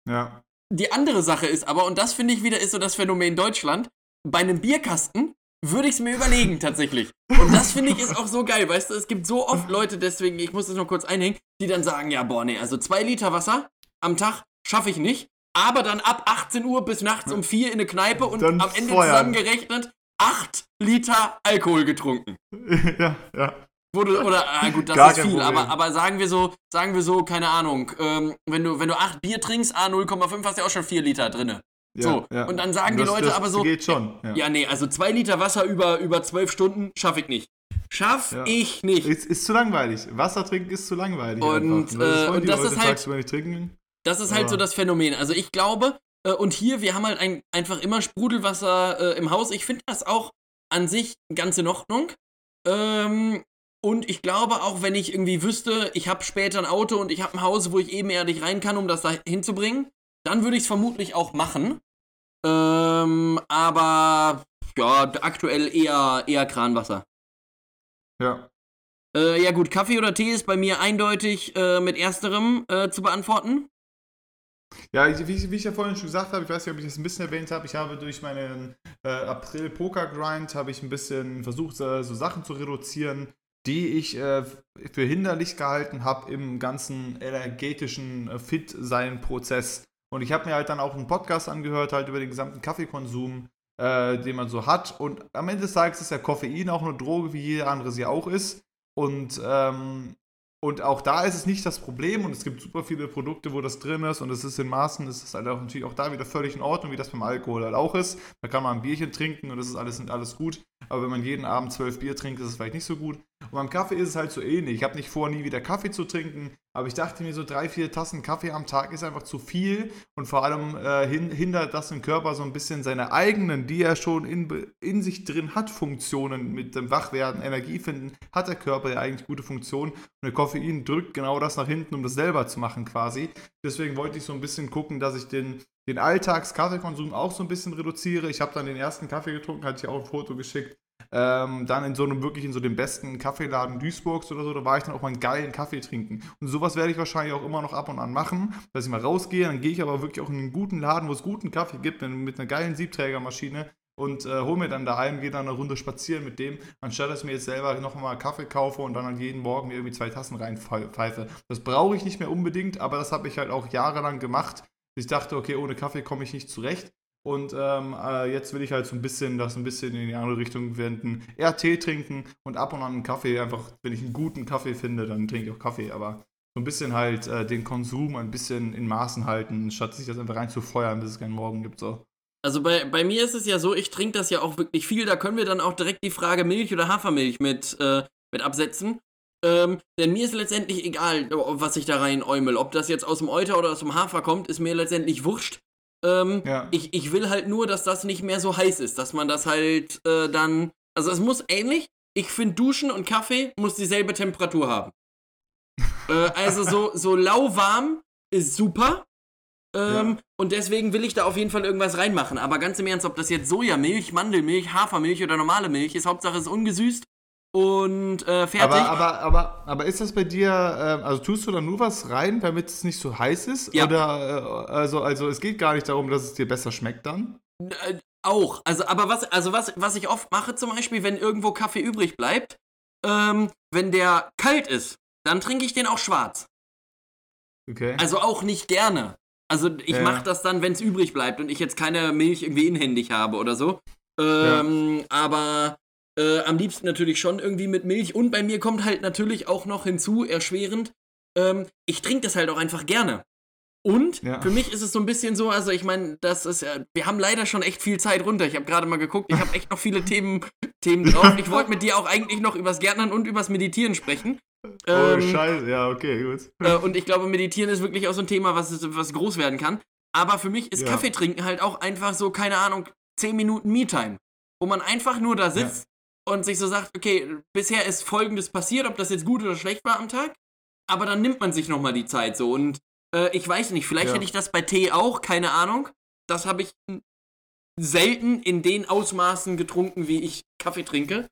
Ja. Die andere Sache ist aber, und das finde ich wieder ist so das Phänomen Deutschland, bei einem Bierkasten würde ich es mir überlegen tatsächlich. Und das finde ich ist auch so geil, weißt du, es gibt so oft Leute, deswegen, ich muss das noch kurz einhängen, die dann sagen, ja, boah, nee, also zwei Liter Wasser am Tag schaffe ich nicht, aber dann ab 18 Uhr bis nachts um 4 in eine Kneipe und Dann am Ende feuern. zusammengerechnet 8 Liter Alkohol getrunken. ja, ja. Wurde, oder, ah, gut, das Gar ist viel, aber, aber sagen wir so, sagen wir so, keine Ahnung, ähm, wenn du, wenn du 8 Bier trinkst, ah, 0,5 hast du ja auch schon 4 Liter drinne. Ja So, ja. und dann sagen die das, Leute das aber so, geht schon. Ja. ja, nee, also 2 Liter Wasser über, über 12 Stunden schaffe ich nicht. Schaff ich nicht. Ist, ist zu langweilig. Wasser trinken ist zu langweilig. Und, äh, und die das Leute ist halt- tagsüber nicht trinken. Das ist halt so Ja. das Phänomen. Also ich glaube, äh, und hier, wir haben halt ein, einfach immer Sprudelwasser äh, im Haus. Ich finde das auch an sich ganz in Ordnung. Ähm, und ich glaube auch, wenn ich irgendwie wüsste, ich habe später ein Auto und ich habe ein Haus, wo ich ebenerdig rein kann, um das da hinzubringen, dann würde ich es vermutlich auch machen. Ähm, aber ja, aktuell eher, eher Kranwasser. Ja. Äh, ja gut, Kaffee oder Tee ist bei mir eindeutig äh, mit ersterem äh, zu beantworten. Ja, wie, ich, wie ich ja vorhin schon gesagt habe, ich weiß nicht, ob ich das ein bisschen erwähnt habe, ich habe durch meinen äh, April-Poker-Grind habe ich ein bisschen versucht, äh, so Sachen zu reduzieren, die ich äh, für hinderlich gehalten habe im ganzen energetischen äh, Fit-Sein-Prozess. Und ich habe mir halt dann auch einen Podcast angehört, halt über den gesamten Kaffeekonsum, äh, den man so hat. Und am Ende des Tages ist ja Koffein auch eine Droge, wie jede andere sie auch ist. Und ähm, und auch da ist es nicht das Problem und es gibt super viele Produkte, wo das drin ist und es ist in Maßen, es ist halt auch natürlich auch da wieder völlig in Ordnung, wie das beim Alkohol halt auch ist. Da kann man ein Bierchen trinken und das ist alles, alles gut. Aber wenn man jeden Abend zwölf Bier trinkt, ist es vielleicht nicht so gut. Und beim Kaffee ist es halt so ähnlich. Ich habe nicht vor, nie wieder Kaffee zu trinken, aber ich dachte mir, so drei, vier Tassen Kaffee am Tag ist einfach zu viel und vor allem äh, hin, hindert das den Körper so ein bisschen seine eigenen, die er schon in, in sich drin hat, Funktionen mit dem Wachwerden, Energie finden, hat der Körper ja eigentlich gute Funktionen. Und der Koffein drückt genau das nach hinten, um das selber zu machen quasi. Deswegen wollte ich so ein bisschen gucken, dass ich den, den Alltags-Kaffeekonsum auch so ein bisschen reduziere. Ich habe dann den ersten Kaffee getrunken, hatte ich auch ein Foto geschickt. Ähm, dann in so einem wirklich in so dem besten Kaffeeladen Duisburgs oder so, da war ich dann auch mal einen geilen Kaffee trinken. Und sowas werde ich wahrscheinlich auch immer noch ab und an machen, dass ich mal rausgehe, dann gehe ich aber wirklich auch in einen guten Laden, wo es guten Kaffee gibt, mit einer geilen Siebträgermaschine und äh, hole mir dann daheim, gehe dann eine Runde spazieren mit dem, anstatt dass ich mir jetzt selber nochmal Kaffee kaufe und dann halt jeden Morgen mir irgendwie zwei Tassen reinpfeife. Das brauche ich nicht mehr unbedingt, aber das habe ich halt auch jahrelang gemacht. Ich dachte, okay, ohne Kaffee komme ich nicht zurecht. Und ähm, äh, jetzt will ich halt so ein bisschen das ein bisschen in die andere Richtung wenden. Eher Tee trinken und ab und an einen Kaffee. Einfach, wenn ich einen guten Kaffee finde, dann trinke ich auch Kaffee. Aber so ein bisschen halt äh, den Konsum ein bisschen in Maßen halten, statt sich das einfach reinzufeuern, bis es keinen Morgen gibt. So. Also bei, bei mir ist es ja so, ich trinke das ja auch wirklich viel. Da können wir dann auch direkt die Frage Milch oder Hafermilch mit, äh, mit absetzen. Ähm, denn mir ist letztendlich egal, was ich da rein äumel. Ob das jetzt aus dem Euter oder aus dem Hafer kommt, ist mir letztendlich wurscht. Ähm, Ja. ich, ich will halt nur, dass das nicht mehr so heiß ist, dass man das halt äh, dann. Also es muss ähnlich. Ich finde Duschen und Kaffee muss dieselbe Temperatur haben. äh, also so, so lauwarm ist super. Ähm, Und deswegen will ich da auf jeden Fall irgendwas reinmachen. Aber ganz im Ernst, ob das jetzt Sojamilch, Mandelmilch, Hafermilch oder normale Milch ist, Hauptsache es ist ungesüßt. Und äh, fertig. Aber, aber, aber, aber ist das bei dir, äh, also tust du da nur was rein, damit es nicht so heiß ist? Ja. Oder, äh, also, also es geht gar nicht darum, dass es dir besser schmeckt dann? Äh, auch. Also, aber was, also was, was ich oft mache, zum Beispiel, wenn irgendwo Kaffee übrig bleibt, ähm, wenn der kalt ist, dann trinke ich den auch schwarz. Okay. Also auch nicht gerne. Also ich Ja. mache das dann, wenn es übrig bleibt und ich jetzt keine Milch irgendwie inhändig habe oder so. Ähm, Aber äh, am liebsten natürlich schon irgendwie mit Milch. Und bei mir kommt halt natürlich auch noch hinzu, erschwerend, ähm, ich trinke das halt auch einfach gerne. Und Ja. für mich ist es so ein bisschen so, also ich meine, das ist ja, wir haben leider schon echt viel Zeit runter. Ich habe gerade mal geguckt, ich habe echt noch viele Themen, Themen drauf. Ich wollte mit dir auch eigentlich noch übers Gärtnern und übers Meditieren sprechen. oh, Ähm, scheiße. Ja, okay, gut. äh, und ich glaube, Meditieren ist wirklich auch so ein Thema, was, was groß werden kann. Aber für mich ist Ja. Kaffee trinken halt auch einfach so, keine Ahnung, 10 Minuten Me-Time. Wo man einfach nur da sitzt und sich so sagt, okay, bisher ist Folgendes passiert, ob das jetzt gut oder schlecht war am Tag. Aber dann nimmt man sich nochmal die Zeit so. Und äh, ich weiß nicht, vielleicht Ja. hätte ich das bei Tee auch, keine Ahnung. Das habe ich selten in den Ausmaßen getrunken, wie ich Kaffee trinke.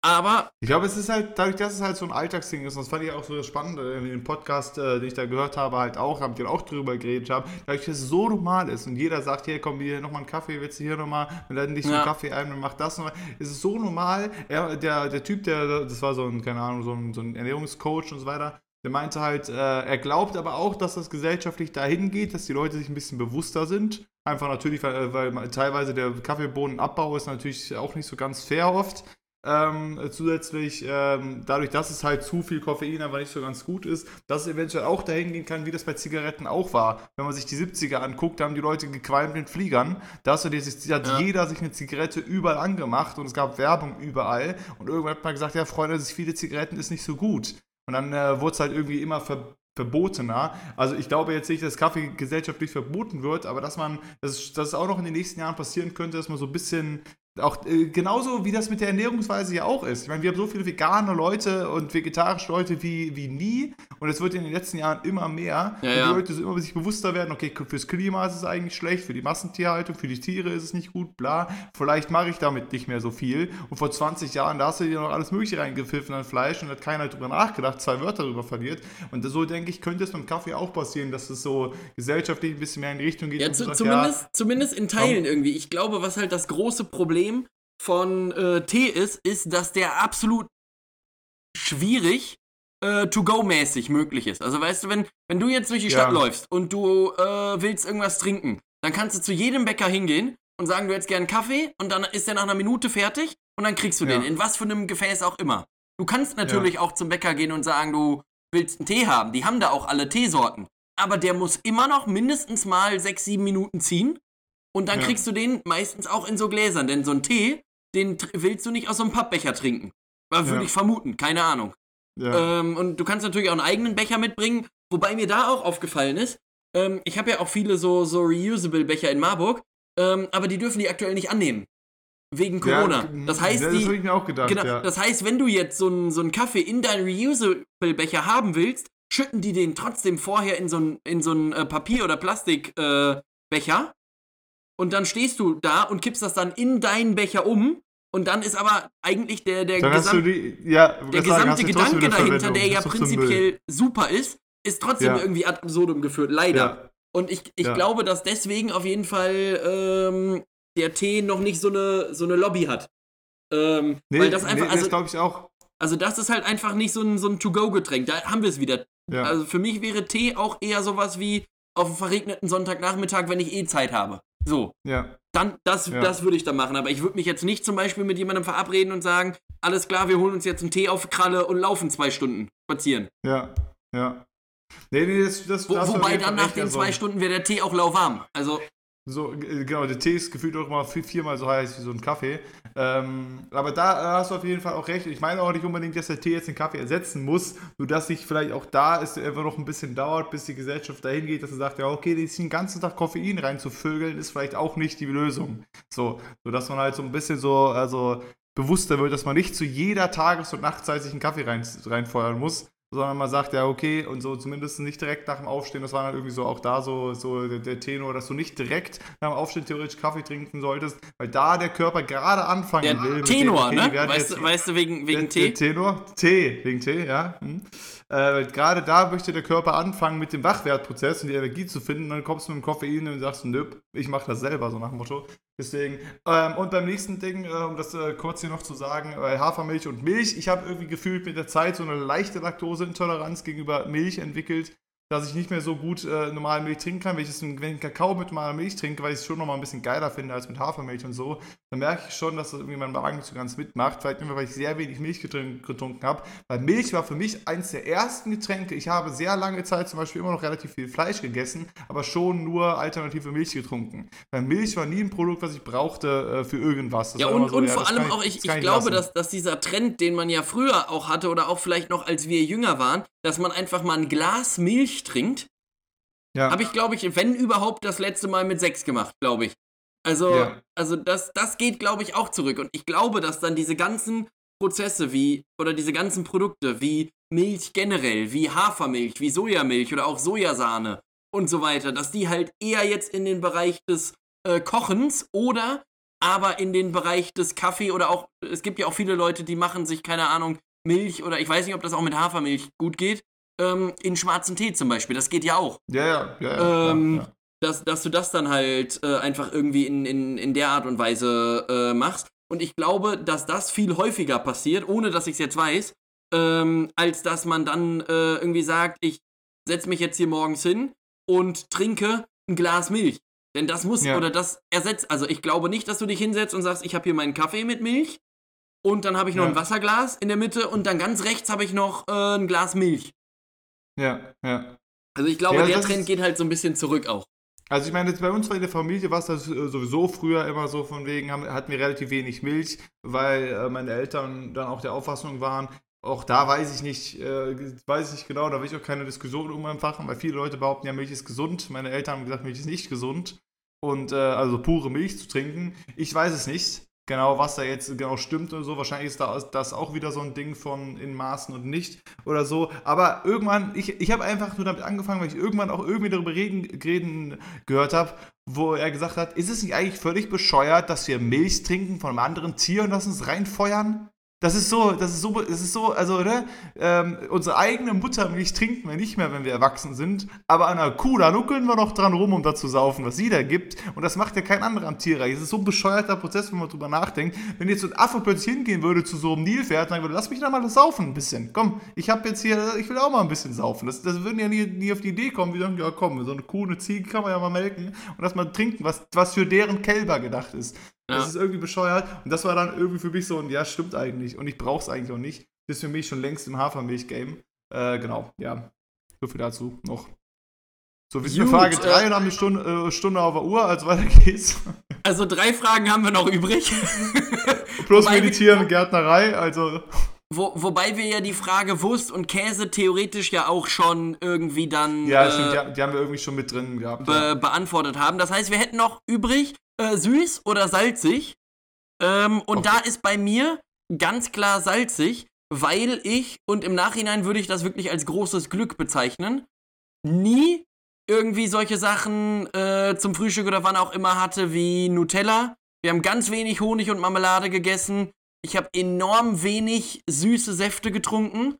Aber Ich glaube, es ist halt, dadurch, dass es halt so ein Alltagsding ist, und das fand ich auch so spannend äh, in dem Podcast, äh, den ich da gehört habe, halt auch, haben die auch drüber geredet haben, dadurch, dass es so normal ist und jeder sagt, hier, komm, hier nochmal einen Kaffee, willst du hier nochmal, wir laden dich so Ja. einen Kaffee ein und mach das nochmal. Es ist so normal, er, der, der Typ, der, das war so ein, keine Ahnung, so ein, so ein Ernährungscoach und so weiter, der meinte halt, äh, er glaubt aber auch, dass das gesellschaftlich dahin geht, dass die Leute sich ein bisschen bewusster sind. Einfach natürlich, weil, weil man- teilweise der Kaffeebohnenabbau ist natürlich auch nicht so ganz fair oft. Ähm, zusätzlich, ähm, dadurch, dass es halt zu viel Koffein einfach nicht so ganz gut ist, dass es eventuell auch dahin gehen kann, wie das bei Zigaretten auch war. Wenn man sich die 70er anguckt, da haben die Leute gequalmt in Fliegern. Da hast du dir, da hat Ja. jeder sich eine Zigarette überall angemacht und es gab Werbung überall. Und irgendwann hat man gesagt, ja Freunde, sich viele Zigaretten ist nicht so gut. Und dann äh, wurde es halt irgendwie immer ver verbotener. Also ich glaube jetzt nicht, dass Kaffee gesellschaftlich verboten wird, aber dass man, dass, dass es auch noch in den nächsten Jahren passieren könnte, dass man so ein bisschen auch äh, genauso wie das mit der Ernährungsweise ja auch ist. Ich meine, wir haben so viele vegane Leute und vegetarische Leute wie, wie nie und es wird in den letzten Jahren immer mehr. Ja, und ja. die Leute so immer sich bewusster werden, okay, fürs Klima ist es eigentlich schlecht, für die Massentierhaltung, für die Tiere ist es nicht gut, bla. Vielleicht mache ich damit nicht mehr so viel. Und vor 20 Jahren, da hast du dir noch alles Mögliche reingepfiffen an Fleisch und hat keiner drüber nachgedacht, zwei Wörter darüber verliert. Und so denke ich, könnte es beim Kaffee auch passieren, dass es so gesellschaftlich ein bisschen mehr in die Richtung geht. Ja, zu, sagt, zumindest, zumindest in Teilen irgendwie. Ich glaube, was halt das große Problem von äh, Tee ist, ist, dass der absolut schwierig äh, to-go-mäßig möglich ist. Also weißt du, wenn, wenn du jetzt durch die Ja. Stadt läufst und du äh, willst irgendwas trinken, dann kannst du zu jedem Bäcker hingehen und sagen, du hättest gern einen Kaffee und dann ist der nach einer Minute fertig und dann kriegst du Ja. den, in was für einem Gefäß auch immer. Du kannst natürlich auch zum Bäcker gehen und sagen, du willst einen Tee haben. Die haben da auch alle Teesorten. Aber der muss immer noch mindestens mal sechs, sieben Minuten ziehen. Und dann Ja. kriegst du den meistens auch in so Gläsern. Denn so einen Tee, den willst du nicht aus so einem Pappbecher trinken. Würde Ja. ich vermuten, keine Ahnung. ja, Ähm, und du kannst natürlich auch einen eigenen Becher mitbringen. Wobei mir da auch aufgefallen ist, ähm, ich habe ja auch viele so, so reusable Becher in Marburg. Ähm, aber die dürfen die aktuell nicht annehmen. Wegen Corona. Ja, das heißt, die, das habe ich mir auch gedacht. Genau, ja. das heißt, wenn du jetzt so einen so einen Kaffee in deinen Reusable-Becher haben willst, schütten die den trotzdem vorher in so einen in so einen, äh, Papier- oder Plastikbecher. Äh, Becher. Und dann stehst du da und kippst das dann in deinen Becher um. Und dann ist aber eigentlich der, der, Gesam die, ja, der sagen, gesamte Gedanke dahinter, der ja prinzipiell super ist, ist trotzdem Ja. irgendwie ad absurdum geführt, leider. Ja, Und ich, ich glaube, dass deswegen auf jeden Fall ähm, der Tee noch nicht so eine, so eine Lobby hat. Ähm, nee, weil das einfach, nee, also, das glaube ich auch. also das ist halt einfach nicht so ein, so ein To-Go-Getränk. Da haben wir es wieder. Also für mich wäre Tee auch eher sowas wie auf einem verregneten Sonntagnachmittag, wenn ich eh Zeit habe. So. ja. Dann, das, Ja. das würde ich dann machen. Aber ich würde mich jetzt nicht zum Beispiel mit jemandem verabreden und sagen, alles klar, wir holen uns jetzt einen Tee auf Kralle und laufen zwei Stunden spazieren. Ja, ja. Nee, nee, das, das Wo, wobei dann nach den zwei Stunden wäre der Tee auch lauwarm. Also, So, äh, genau, der Tee ist gefühlt auch immer vier, viermal so heiß wie so ein Kaffee. Ähm, aber da hast du auf jeden Fall auch recht. Ich meine auch nicht unbedingt, dass der Tee jetzt den Kaffee ersetzen muss, nur dass sich vielleicht auch da es einfach noch ein bisschen dauert, bis die Gesellschaft dahin geht, dass sie sagt, ja, okay, den ganzen Tag Koffein reinzuvögeln, ist vielleicht auch nicht die Lösung. So, so dass man halt so ein bisschen so, also bewusster wird, dass man nicht zu jeder Tages- und Nachtzeit sich einen Kaffee rein, reinfeuern muss. Sondern man sagt ja, okay, und so zumindest nicht direkt nach dem Aufstehen, das war dann irgendwie so auch da so, so der, der Tenor, dass du nicht direkt nach dem Aufstehen theoretisch Kaffee trinken solltest, weil da der Körper gerade anfangen der will. Tenor, dem, okay, ne? Weißt, jetzt, weißt, du, wegen, wegen der, Tee? Der Tenor, Tee, wegen Tee, ja. Hm. Äh, gerade da möchte der Körper anfangen mit dem Wachwertprozess und die Energie zu finden. dann kommst du mit dem Koffein und sagst, nö, ich mache das selber, so nach dem Motto. Deswegen, ähm, und beim nächsten Ding, äh, um das äh, kurz hier noch zu sagen, äh, Hafermilch und Milch. Ich habe irgendwie gefühlt mit der Zeit so eine leichte Laktoseintoleranz gegenüber Milch entwickelt dass ich nicht mehr so gut äh, normale Milch trinken kann. Wenn ich, das, wenn ich Kakao mit normaler Milch trinke, weil ich es schon nochmal ein bisschen geiler finde als mit Hafermilch und so, dann merke ich schon, dass das irgendwie mein Magen nicht so ganz mitmacht. Vielleicht immer, weil ich sehr wenig Milch getrunken habe. Weil Milch war für mich eines der ersten Getränke. Ich habe sehr lange Zeit zum Beispiel immer noch relativ viel Fleisch gegessen, aber schon nur alternative Milch getrunken. Weil Milch war nie ein Produkt, was ich brauchte äh, für irgendwas. Das ja, und, so, und ja, vor allem auch, ich, ich, ich glaube, dass, dass dieser Trend, den man ja früher auch hatte oder auch vielleicht noch als wir jünger waren, dass man einfach mal ein Glas Milch trinkt. Ja. Habe ich, glaube ich, wenn überhaupt, das letzte Mal mit sechs gemacht, glaube ich. Also, ja. also das, das geht, glaube ich, auch zurück. Und ich glaube, dass dann diese ganzen Prozesse wie, oder diese ganzen Produkte wie Milch generell, wie Hafermilch, wie Sojamilch oder auch Sojasahne und so weiter, dass die halt eher jetzt in den Bereich des äh, Kochens oder aber in den Bereich des Kaffee oder auch, es gibt ja auch viele Leute, die machen sich, keine Ahnung, Milch oder ich weiß nicht, ob das auch mit Hafermilch gut geht, ähm, in schwarzen Tee zum Beispiel. Das geht ja auch. Ja, ja, ja. ja, ähm, ja. Dass, dass du das dann halt äh, einfach irgendwie in, in, in der Art und Weise äh, machst. Und ich glaube, dass das viel häufiger passiert, ohne dass ich es jetzt weiß, ähm, als dass man dann äh, irgendwie sagt, ich setze mich jetzt hier morgens hin und trinke ein Glas Milch. Denn das muss ja. oder das ersetzt. Also ich glaube nicht, dass du dich hinsetzt und sagst, ich habe hier meinen Kaffee mit Milch und dann habe ich noch ja. ein Wasserglas in der Mitte und dann ganz rechts habe ich noch äh, ein Glas Milch. Ja, ja. Also ich glaube, ja, der Trend geht halt so ein bisschen zurück auch. Also ich meine, bei uns in der Familie war es das äh, sowieso früher immer so von wegen, haben, hatten wir relativ wenig Milch, weil äh, meine Eltern dann auch der Auffassung waren, auch da weiß ich nicht, äh, weiß ich nicht genau, da will ich auch keine Diskussion umfachen, weil viele Leute behaupten ja, Milch ist gesund. Meine Eltern haben gesagt, Milch ist nicht gesund. Und äh, also pure Milch zu trinken. Ich weiß es nicht genau, was da jetzt genau stimmt und so. Wahrscheinlich ist das auch wieder so ein Ding von in Maßen und nicht oder so. Aber irgendwann, ich, ich habe einfach nur damit angefangen, weil ich irgendwann auch irgendwie darüber reden, reden gehört habe, wo er gesagt hat, ist es nicht eigentlich völlig bescheuert, dass wir Milch trinken von einem anderen Tier und das uns reinfeuern? Das ist so, das ist so, das ist so, also, ne? Ähm, unsere eigene Muttermilch trinken wir nicht mehr, wenn wir erwachsen sind. Aber an einer Kuh, da nuckeln wir noch dran rum, um da zu saufen, was sie da gibt. Und das macht ja kein anderer am Tierreich. Es ist so ein bescheuerter Prozess, wenn man drüber nachdenkt. Wenn jetzt so ein Affe plötzlich hingehen würde zu so einem Nilpferd sagen würde, lass mich da mal saufen ein bisschen. Komm, ich hab jetzt hier, ich will auch mal ein bisschen saufen. Das, das würden ja nie, nie auf die Idee kommen, wie sagen, ja komm, so eine Kuh, eine Ziege kann man ja mal melken und dass man trinken, was, was für deren Kälber gedacht ist. Ja. Das ist irgendwie bescheuert. Und das war dann irgendwie für mich so ein, ja, stimmt eigentlich. Und ich brauche es eigentlich auch nicht. Das ist für mich schon längst im Hafermilch-Game. Äh, genau, ja. So viel dazu noch. So, wir sind Frage 3 äh, und haben eine Stunde, äh, Stunde auf der Uhr, also weiter geht's. Also drei Fragen haben wir noch übrig. Plus wobei Meditieren, wir, Gärtnerei, also. Wo, wobei wir ja die Frage Wurst und Käse theoretisch ja auch schon irgendwie dann. Ja, äh, stimmt, die, die, haben wir irgendwie schon mit drin gehabt. Be ja. Beantwortet haben. Das heißt, wir hätten noch übrig äh, süß oder salzig. Ähm, und okay. da ist bei mir ganz klar salzig, weil ich, und im Nachhinein würde ich das wirklich als großes Glück bezeichnen, nie irgendwie solche Sachen äh, zum Frühstück oder wann auch immer hatte wie Nutella. Wir haben ganz wenig Honig und Marmelade gegessen. Ich habe enorm wenig süße Säfte getrunken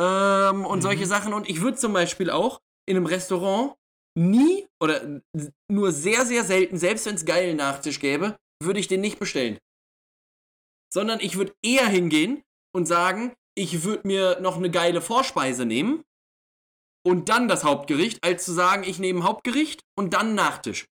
ähm, und mhm. solche Sachen. Und ich würde zum Beispiel auch in einem Restaurant nie oder nur sehr, sehr selten, selbst wenn es geilen Nachtisch gäbe, würde ich den nicht bestellen. Sondern ich würde eher hingehen und sagen, ich würde mir noch eine geile Vorspeise nehmen und dann das Hauptgericht, als zu sagen, ich nehme Hauptgericht und dann Nachtisch.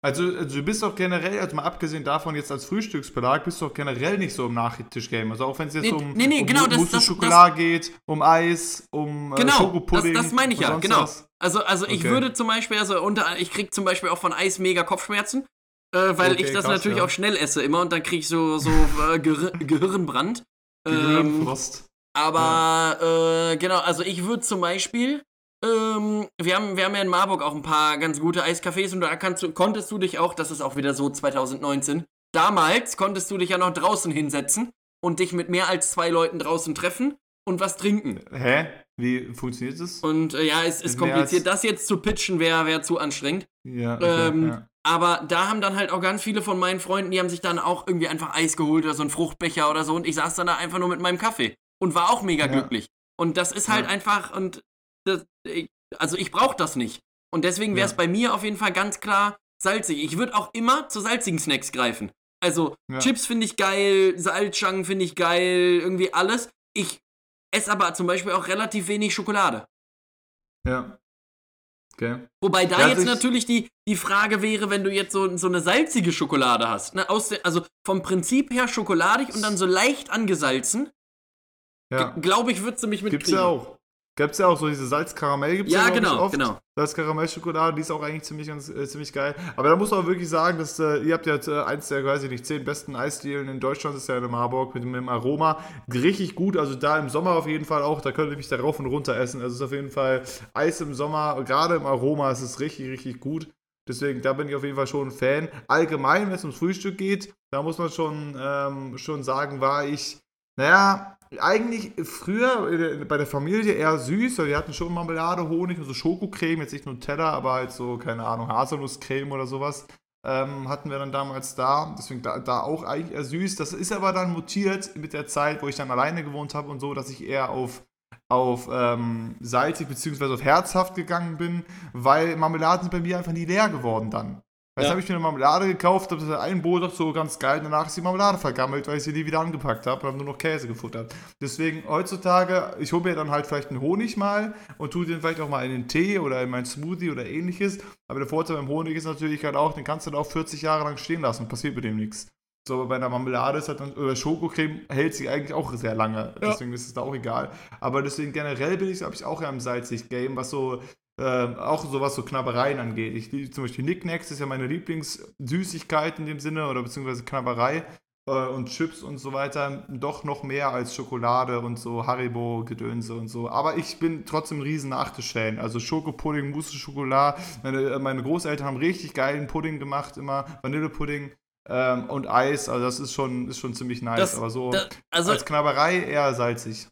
Also, also, du bist doch generell, also mal abgesehen davon jetzt als Frühstücksbelag, bist du doch generell nicht so im Nachtischgame. Also auch wenn es jetzt nee, um, nee, nee, um genau, das, das, Schokolade das, geht, um Eis, um äh, genau, äh, Schokopudding. Das, das meine ich ja, genau. Was. Also, also okay. ich würde zum Beispiel, also unter, ich krieg zum Beispiel auch von Eis mega Kopfschmerzen, äh, weil okay, ich das krass, natürlich ja. auch schnell esse immer und dann krieg ich so, so äh, Gehir Gehirnbrand. Gehirnfrost. Ähm, aber ja. äh, genau, also ich würde zum Beispiel ähm, wir, haben, wir haben ja in Marburg auch ein paar ganz gute Eiscafés und da kannst du, konntest du dich auch, das ist auch wieder so 2019, damals konntest du dich ja noch draußen hinsetzen und dich mit mehr als zwei Leuten draußen treffen und was trinken. Hä? Wie funktioniert das? Und äh, ja, es ist kompliziert. Das jetzt zu pitchen wäre wär zu anstrengend. Ja, okay, Ähm, ja. Aber da haben dann halt auch ganz viele von meinen Freunden, die haben sich dann auch irgendwie einfach Eis geholt oder so einen Fruchtbecher oder so und ich saß dann da einfach nur mit meinem Kaffee und war auch mega Ja. glücklich. Und das ist halt einfach und das, also ich brauche das nicht. Und deswegen wäre es Ja. bei mir auf jeden Fall ganz klar salzig. Ich würde auch immer zu salzigen Snacks greifen. Also Ja. Chips finde ich geil, Salzstangen finde ich geil, irgendwie alles. Ich esse aber zum Beispiel auch relativ wenig Schokolade. ja. Okay. Wobei da Ja, jetzt also ich- natürlich die, die Frage wäre, wenn du jetzt so, so eine salzige Schokolade hast. Ne? Aus der, also vom Prinzip her schokoladig und dann so leicht angesalzen, Ja. glaube ich, würdest du mich mitkriegen. Gibt's ja auch. Gibt's ja auch so diese Salzkaramell gibt's ja, Ja, ich, genau, oft. genau. Salzkaramelrschokolade, die ist auch eigentlich ziemlich, ganz, äh, ziemlich geil. Aber da muss man auch wirklich sagen, dass äh, ihr habt ja äh, eins der, weiß ich nicht, zehn besten Eisdielen in Deutschland, das ist ja in Marburg mit, mit dem Aroma. Richtig gut, also da im Sommer auf jeden Fall auch, da könnt ihr mich da rauf und runter essen. Also es ist auf jeden Fall Eis im Sommer, gerade im Aroma ist es richtig, richtig gut. Deswegen, da bin ich auf jeden Fall schon ein Fan. Allgemein, wenn es ums Frühstück geht, da muss man schon, ähm, schon sagen, war ich, naja, eigentlich früher äh, bei der Familie eher süß, weil wir hatten schon Marmelade, Honig und so Schokocreme, jetzt nicht Nutella, aber halt so, keine Ahnung, Haselnusscreme oder sowas. Ähm, hatten wir dann damals da, deswegen da, da auch eigentlich eher süß. Das ist aber dann mutiert mit der Zeit, wo ich dann alleine gewohnt habe und so, dass ich eher auf, auf ähm, salzig bzw. auf herzhaft gegangen bin, weil Marmeladen sind bei mir einfach nie leer geworden dann. Jetzt Ja. habe ich mir eine Marmelade gekauft, habe ein Brot doch so ganz geil, danach ist die Marmelade vergammelt, weil ich sie nie wieder angepackt habe und habe nur noch Käse gefuttert. Deswegen heutzutage, ich hole mir dann halt vielleicht einen Honig mal und tue den vielleicht auch mal in den Tee oder in meinen Smoothie oder ähnliches. Aber der Vorteil beim Honig ist natürlich halt auch, den kannst du dann auch 40 Jahre lang stehen lassen, passiert mit dem nichts. So, aber bei einer Marmelade ist halt dann, oder Schokocreme hält sich eigentlich auch sehr lange. Ja. Deswegen ist es da auch egal. Aber deswegen generell bin ich, glaube ich, auch eher im salzig-Game, was so, ähm, auch so was so Knabbereien angeht. Ich liebe zum Beispiel Knickknacks, ist ja meine Lieblingssüßigkeit in dem Sinne, oder beziehungsweise Knabberei äh, und Chips und so weiter. Doch noch mehr als Schokolade und so Haribo-Gedönse und so. Aber ich bin trotzdem ein riesen Nachtisch-Fan. Also Schokopudding, Mousse Schokolade. Meine, äh, meine Großeltern haben richtig geilen Pudding gemacht, immer Vanillepudding. Ähm, und Eis, also das ist schon, ist schon ziemlich nice. Das- aber so Da, also als Knabberei eher salzig.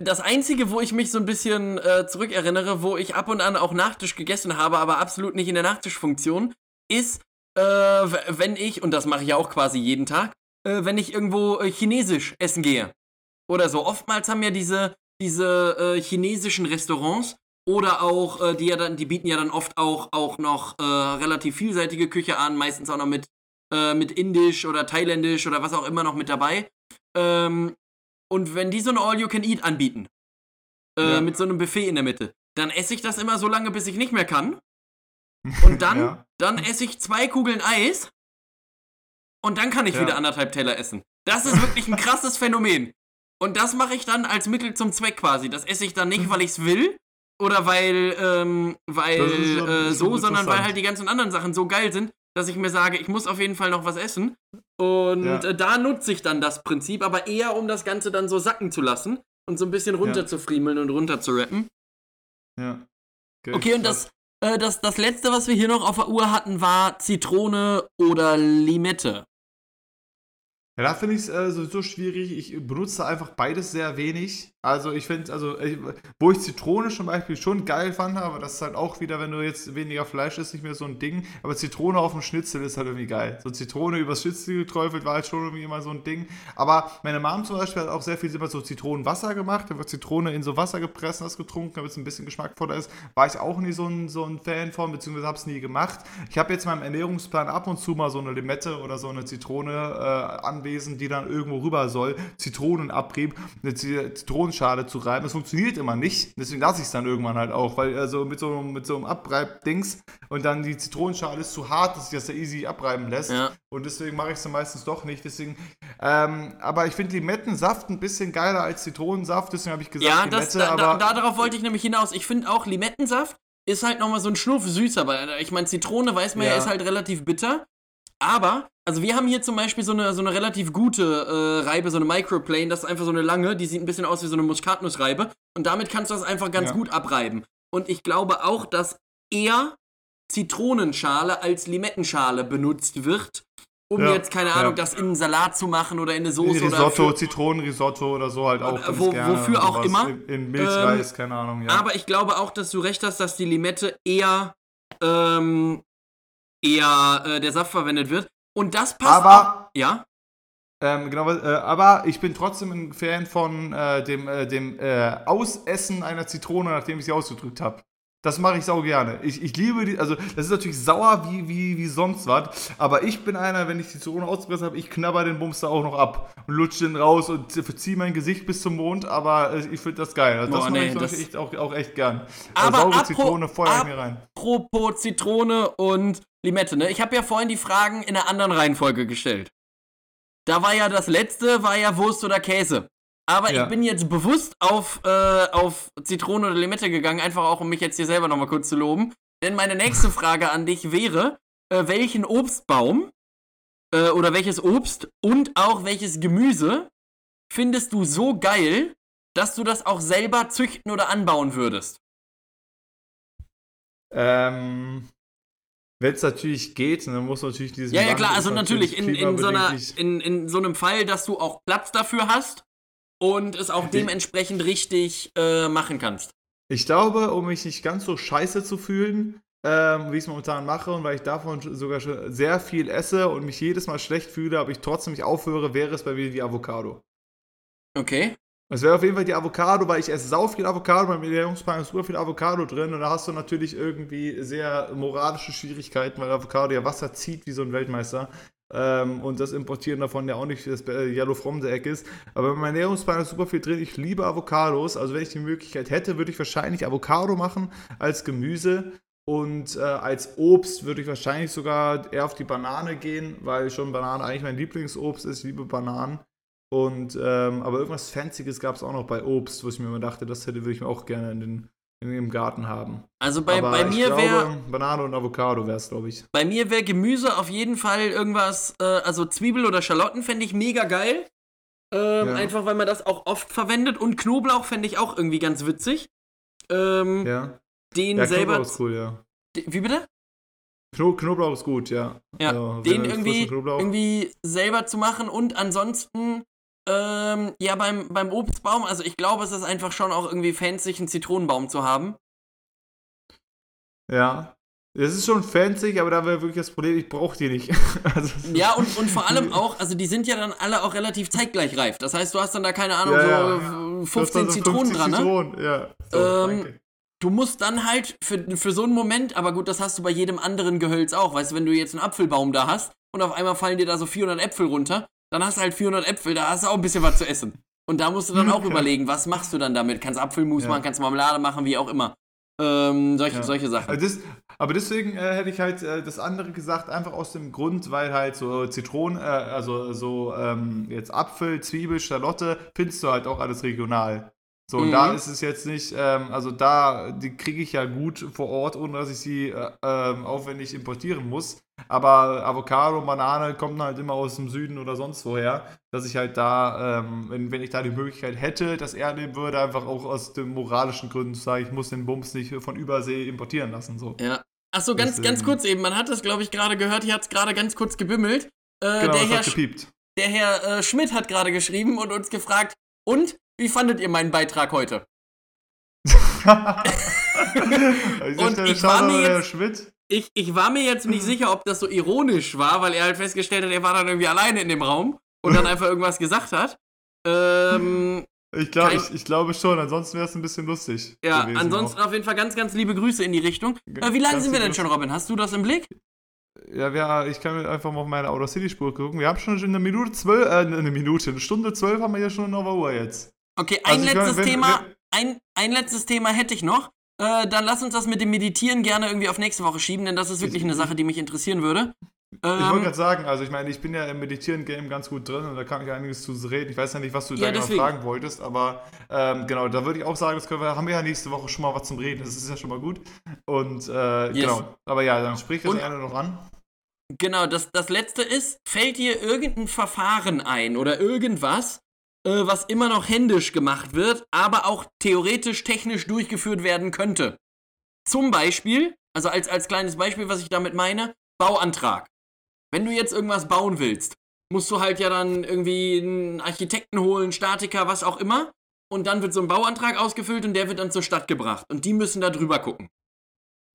Das Einzige, wo ich mich so ein bisschen äh, zurückerinnere, wo ich ab und an auch Nachtisch gegessen habe, aber absolut nicht in der Nachtischfunktion, ist, äh, wenn ich, und das mache ich ja auch quasi jeden Tag, äh, wenn ich irgendwo äh, chinesisch essen gehe. Oder so. Oftmals haben ja diese, diese äh, chinesischen Restaurants oder auch, äh, die ja dann, die bieten ja dann oft auch, auch noch relativ vielseitige Küche an, meistens auch noch mit, mit Indisch oder Thailändisch oder was auch immer noch mit dabei. Ähm, und wenn die so eine All-You-Can-Eat anbieten, äh, Ja. mit so einem Buffet in der Mitte, dann esse ich das immer so lange, bis ich nicht mehr kann. Und dann, Ja. dann esse ich zwei Kugeln Eis und dann kann ich Ja. wieder anderthalb Teller essen. Das ist wirklich ein krasses Phänomen. Und das mache ich dann als Mittel zum Zweck quasi. Das esse ich dann nicht, weil ich es will oder weil, ähm, weil äh, so, sondern weil halt die ganzen anderen Sachen so geil sind, dass ich mir sage, ich muss auf jeden Fall noch was essen. Und Ja. äh, da nutze ich dann das Prinzip, aber eher um das Ganze dann so sacken zu lassen und so ein bisschen runter Ja. zu friemeln und runter zu rappen. Ja. Okay, und das, äh, das, das letzte, was wir hier noch auf der Uhr hatten, war Zitrone oder Limette. Ja, da finde ich es äh, sowieso schwierig. Ich benutze einfach beides sehr wenig. Also ich finde, also ich, wo ich Zitrone zum Beispiel schon geil fand, aber das ist halt auch wieder, wenn du jetzt weniger Fleisch isst, nicht mehr so ein Ding. Aber Zitrone auf dem Schnitzel ist halt irgendwie geil. So Zitrone übers Schnitzel geträufelt war halt schon irgendwie immer so ein Ding. Aber meine Mom zum Beispiel hat auch sehr viel immer so Zitronenwasser gemacht. Einfach Zitrone in so Wasser gepresst und das getrunken, damit es ein bisschen geschmackvoller ist. War ich auch nie so ein, so ein Fan von, beziehungsweise habe es nie gemacht. Ich habe jetzt in meinem Ernährungsplan ab und zu mal so eine Limette oder so eine Zitrone äh, anwesend, die dann irgendwo rüber soll. Zitronenabrieb, eine Zi- Zitronenschale zu reiben. Das funktioniert immer nicht. Deswegen lasse ich es dann irgendwann halt auch, weil also mit so, mit so einem Abreibdings und dann die Zitronenschale ist zu hart, dass sich das da easy abreiben lässt. Ja. Und deswegen mache ich es dann meistens doch nicht. Deswegen, ähm, aber ich finde Limettensaft ein bisschen geiler als Zitronensaft. Deswegen habe ich gesagt, Ja, das, Limette, da, da, aber da, darauf wollte ich nämlich hinaus. Ich finde auch Limettensaft ist halt nochmal so ein Schnuff süßer, weil ich meine, Zitrone weiß man ja. Ja. ist halt relativ bitter. Aber, also wir haben hier zum Beispiel so eine, so eine relativ gute äh, Reibe, so eine Microplane, das ist einfach so eine lange, die sieht ein bisschen aus wie so eine Muskatnussreibe. Und damit kannst du das einfach ganz Ja. gut abreiben. Und ich glaube auch, dass eher Zitronenschale als Limettenschale benutzt wird. um Ja, jetzt, keine ja. Ahnung, das in einen Salat zu machen oder in eine Soße oder Risotto, für, Zitronenrisotto oder so halt auch. Äh, wo- gerne. wofür auch immer. In, in Milchreis, keine Ahnung, ja. Aber ich glaube auch, dass du recht hast, dass die Limette eher, ähm, eher äh, der Saft verwendet wird. Und das passt auch. Aber, Ja? ähm, genau, äh, aber ich bin trotzdem ein Fan von äh, dem, äh, dem äh, Ausessen einer Zitrone, nachdem ich sie ausgedrückt habe. Das mache ich sau gerne. Ich, ich liebe die, also das ist natürlich sauer wie, wie, wie sonst was, aber ich bin einer, wenn ich die Zitrone ausgegessen habe, ich knabber den Bumster auch noch ab und lutsche den raus und verziehe mein Gesicht bis zum Mond, aber äh, ich finde das geil. Also das mache nee, ich das- echt, auch, auch echt gern. Aber äh, saure Zitrone Feuer mir rein. Apropos Zitrone und Limette, ne? Ich habe ja vorhin die Fragen in einer anderen Reihenfolge gestellt. Da war ja das letzte, war ja Wurst oder Käse. Aber Ja. ich bin jetzt bewusst auf, äh, auf Zitrone oder Limette gegangen, einfach auch, um mich jetzt hier selber nochmal kurz zu loben. Denn meine nächste Frage an dich wäre, äh, welchen Obstbaum äh, oder welches Obst und auch welches Gemüse findest du so geil, dass du das auch selber züchten oder anbauen würdest? Ähm, wenn es natürlich geht, dann muss man natürlich dieses Ja, ja, klar, also natürlich in, in, so einer, in, in so einem Fall, dass du auch Platz dafür hast und es auch dementsprechend richtig äh, machen kannst. Ich glaube, um mich nicht ganz so scheiße zu fühlen, ähm, wie ich es momentan mache und weil ich davon sogar schon sehr viel esse und mich jedes Mal schlecht fühle, aber ich trotzdem nicht aufhöre, wäre es bei mir die Avocado. Okay. Es wäre auf jeden Fall die Avocado, weil ich esse sau viel Avocado, bei Ernährungsplan ist super viel Avocado drin und da hast du natürlich irgendwie sehr moralische Schwierigkeiten, weil Avocado ja Wasser zieht wie so ein Weltmeister. Ähm, und das Importieren davon ja auch nicht das äh, Yellow from the Egg ist. Aber bei meinem Ernährungsplan ist super viel drin. Ich liebe Avocados. Also wenn ich die Möglichkeit hätte, würde ich wahrscheinlich Avocado machen als Gemüse. Und äh, als Obst würde ich wahrscheinlich sogar eher auf die Banane gehen, weil schon Banane eigentlich mein Lieblingsobst ist. Ich liebe Bananen. Und, ähm, aber irgendwas Fancyes gab es auch noch bei Obst, wo ich mir immer dachte, das hätte, würde ich mir auch gerne in den, in, im Garten haben. Also bei, aber bei mir wäre Banane und Avocado wäre es, glaube ich. bei mir wäre Gemüse auf jeden Fall irgendwas, äh, also Zwiebel oder Schalotten fände ich mega geil. Ähm, Ja. Einfach weil man das auch oft verwendet und Knoblauch fände ich auch irgendwie ganz witzig. Ähm, Ja, Den ja selber. Knoblauch ist cool, ja. Wie bitte? Kno Knoblauch ist gut, ja. Ja, Also, den irgendwie, irgendwie selber zu machen und ansonsten, ähm, ja, beim, beim Obstbaum, also ich glaube, es ist einfach schon auch irgendwie fancy, einen Zitronenbaum zu haben. Ja. Das ist schon fancy, aber da wäre wirklich das Problem, ich brauche die nicht. also, Ja, und, und vor allem auch, also die sind ja dann alle auch relativ zeitgleich reif. Das heißt, du hast dann da, keine Ahnung, Ja, so ja. äh, du hast 15 da so Zitronen 50 dran, ne? Zitronen, ja. So, Ähm, danke. Du musst dann halt für, für so einen Moment, aber gut, das hast du bei jedem anderen Gehölz auch. Weißt du, wenn du jetzt einen Apfelbaum da hast und auf einmal fallen dir da so 400 Äpfel runter, dann hast du halt 400 Äpfel, da hast du auch ein bisschen was zu essen. Und da musst du dann auch überlegen, was machst du dann damit? Kannst Apfelmus Ja. machen, kannst Marmelade machen, wie auch immer. Ähm, solche, Ja. solche Sachen. Aber, das, aber deswegen äh, hätte ich halt äh, das andere gesagt, einfach aus dem Grund, weil halt so Zitronen, äh, also so ähm, jetzt Apfel, Zwiebel, Schalotte, findest du halt auch alles regional. So, und Mhm. da ist es jetzt nicht, ähm, also da, die kriege ich ja gut vor Ort, ohne dass ich sie äh, ähm, aufwendig importieren muss. Aber Avocado, Banane kommen halt immer aus dem Süden oder sonst woher, dass ich halt da, ähm, wenn, wenn ich da die Möglichkeit hätte, das er nehmen würde, einfach auch aus den moralischen Gründen zu sagen, ich muss den Bums nicht von Übersee importieren lassen. So. Ja. Achso, ganz, Deswegen- ganz kurz eben. Man hat das, glaube ich, gerade gehört. Hier hat es gerade ganz kurz gebimmelt. Äh, Genau, der, das Herr, hat gepiept. der Herr äh, Schmidt hat gerade geschrieben und uns gefragt, und wie fandet ihr meinen Beitrag heute? Und ich war mir jetzt-. Ich, ich war mir jetzt nicht sicher, ob das so ironisch war, weil er halt festgestellt hat, er war dann irgendwie alleine in dem Raum und dann einfach irgendwas gesagt hat. Ähm, Ich, glaub, ich, ich glaube schon, ansonsten wäre es ein bisschen lustig. ja, ansonsten auch. auf jeden Fall ganz, ganz liebe Grüße in die Richtung. Äh, wie lange Ganz sind wir denn schon, Robin? Hast du das im Blick? Ja, wir, ich kann mir einfach mal auf meine Outer City Spur gucken. Wir haben schon eine Minute zwölf, äh, eine Minute, eine Stunde zwölf haben wir hier schon auf der Uhr jetzt. Okay, ein Also letztes wenn- Thema, wenn- ein, ein letztes Thema hätte ich noch. Äh, dann lass uns das mit dem Meditieren gerne irgendwie auf nächste Woche schieben, denn das ist wirklich Ich- eine Sache, die mich interessieren würde. Ich wollte Ähm, gerade sagen, also ich meine, ich bin ja im Meditieren-Game ganz gut drin und da kann ich einiges zu reden. Ich weiß ja nicht, was du Ja, da genau fragen wolltest, aber ähm, genau, da würde ich auch sagen, das können wir, haben wir ja nächste Woche schon mal was zum Reden. Das ist ja schon mal gut. Und äh, Yes. genau. Aber ja, dann sprich das Und- eine noch an. Genau, das, das letzte ist, fällt dir irgendein Verfahren ein oder irgendwas, äh, was immer noch händisch gemacht wird, aber auch theoretisch technisch durchgeführt werden könnte? Zum Beispiel, also als, als kleines Beispiel, was ich damit meine, Bauantrag. wenn du jetzt irgendwas bauen willst, musst du halt ja dann irgendwie einen Architekten holen, Statiker, was auch immer. Und dann wird so ein Bauantrag ausgefüllt und der wird dann zur Stadt gebracht. Und die müssen da drüber gucken.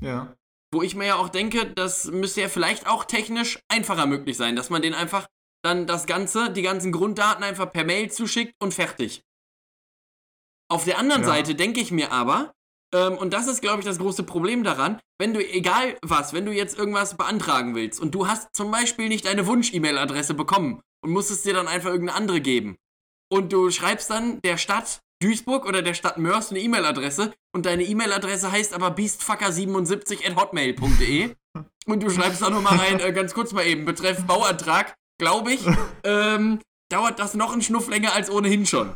Ja. Wo ich mir ja auch denke, das müsste ja vielleicht auch technisch einfacher möglich sein, dass man den einfach dann das Ganze, die ganzen Grunddaten einfach per Mail zuschickt und fertig. Auf der anderen Ja. Seite denke ich mir aber, ähm, und das ist, glaube ich, das große Problem daran, wenn du, egal was, wenn du jetzt irgendwas beantragen willst und du hast zum Beispiel nicht deine Wunsch-E-Mail-Adresse bekommen und musstest dir dann einfach irgendeine andere geben und du schreibst dann der Stadt Duisburg oder der Stadt Mörs eine E-Mail-Adresse und deine E-Mail-Adresse heißt aber beastfucker77 at hotmail.de und du schreibst da nur mal rein, äh, ganz kurz mal eben, betreff Bauantrag, glaube ich, ähm, dauert das noch einen Schnuff länger als ohnehin schon.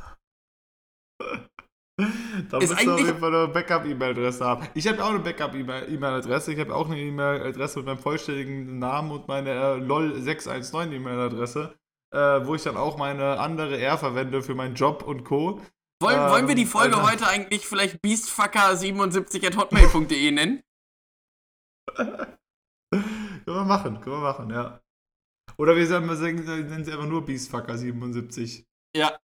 Da Ist musst du auf jeden Fall eine Backup-E-Mail-Adresse haben. Ich habe auch eine Backup-E-Mail-Adresse. Ich habe auch eine E-Mail-Adresse mit meinem vollständigen Namen und meine äh, LOL619 E-Mail-Adresse, äh, wo ich dann auch meine andere R verwende für meinen Job und Co. Wollen, Ähm, wollen wir die Folge Alter. heute eigentlich vielleicht beastfucker77 at hotmail.de nennen? Können wir machen, können wir machen, ja. Oder wir sagen, wir sagen- nennen sie einfach nur Beastfucker77. Ja.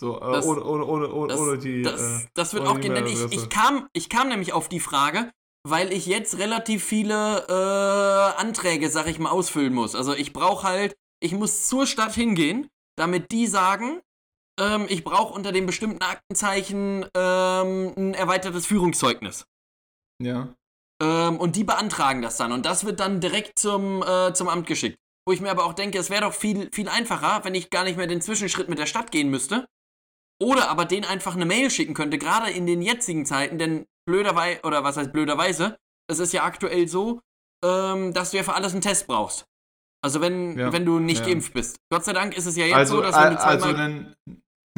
So, äh, Das- ohne, ohne, ohne, ohne, Das, ohne die. das, äh, das wird auch gehen, denn ich, ich, kam, ich kam nämlich auf die Frage, weil ich jetzt relativ viele äh, Anträge, sag ich mal, ausfüllen muss. Also ich brauche halt, ich muss zur Stadt hingehen, damit die sagen, ähm, ich brauche unter dem bestimmten Aktenzeichen ähm, ein erweitertes Führungszeugnis. ja. Ähm, und die beantragen das dann. Und das wird dann direkt zum, äh, zum Amt geschickt. Wo ich mir aber auch denke, es wäre doch viel, viel einfacher, wenn ich gar nicht mehr den Zwischenschritt mit der Stadt gehen müsste. Oder aber denen einfach eine Mail schicken könnte, gerade in den jetzigen Zeiten, denn blöderweise, oder was heißt blöderweise, es ist ja aktuell so, ähm, dass du ja für alles einen Test brauchst. Also wenn, Ja, wenn du nicht ja. geimpft bist. Gott sei Dank ist es ja jetzt Also, so, dass wenn du äh, also zweimal... einen,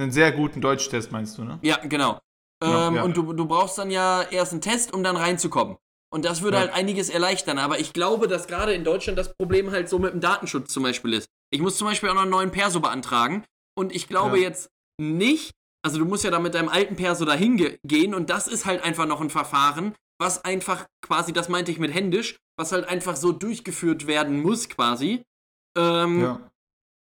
einen sehr guten Deutschtest meinst du, ne? Ja, genau. Genau, ähm, ja. Und du, du brauchst dann ja erst einen Test, um dann reinzukommen. Und das würde Ja. halt einiges erleichtern. Aber ich glaube, dass gerade in Deutschland das Problem halt so mit dem Datenschutz zum Beispiel ist. Ich muss zum Beispiel auch noch einen neuen Perso beantragen. Und ich glaube Ja. jetzt nicht, also du musst ja da mit deinem alten Perso dahin ge gehen. Und das ist halt einfach noch ein Verfahren, was einfach quasi, das meinte ich mit händisch, was halt einfach so durchgeführt werden muss quasi. Ähm, Ja.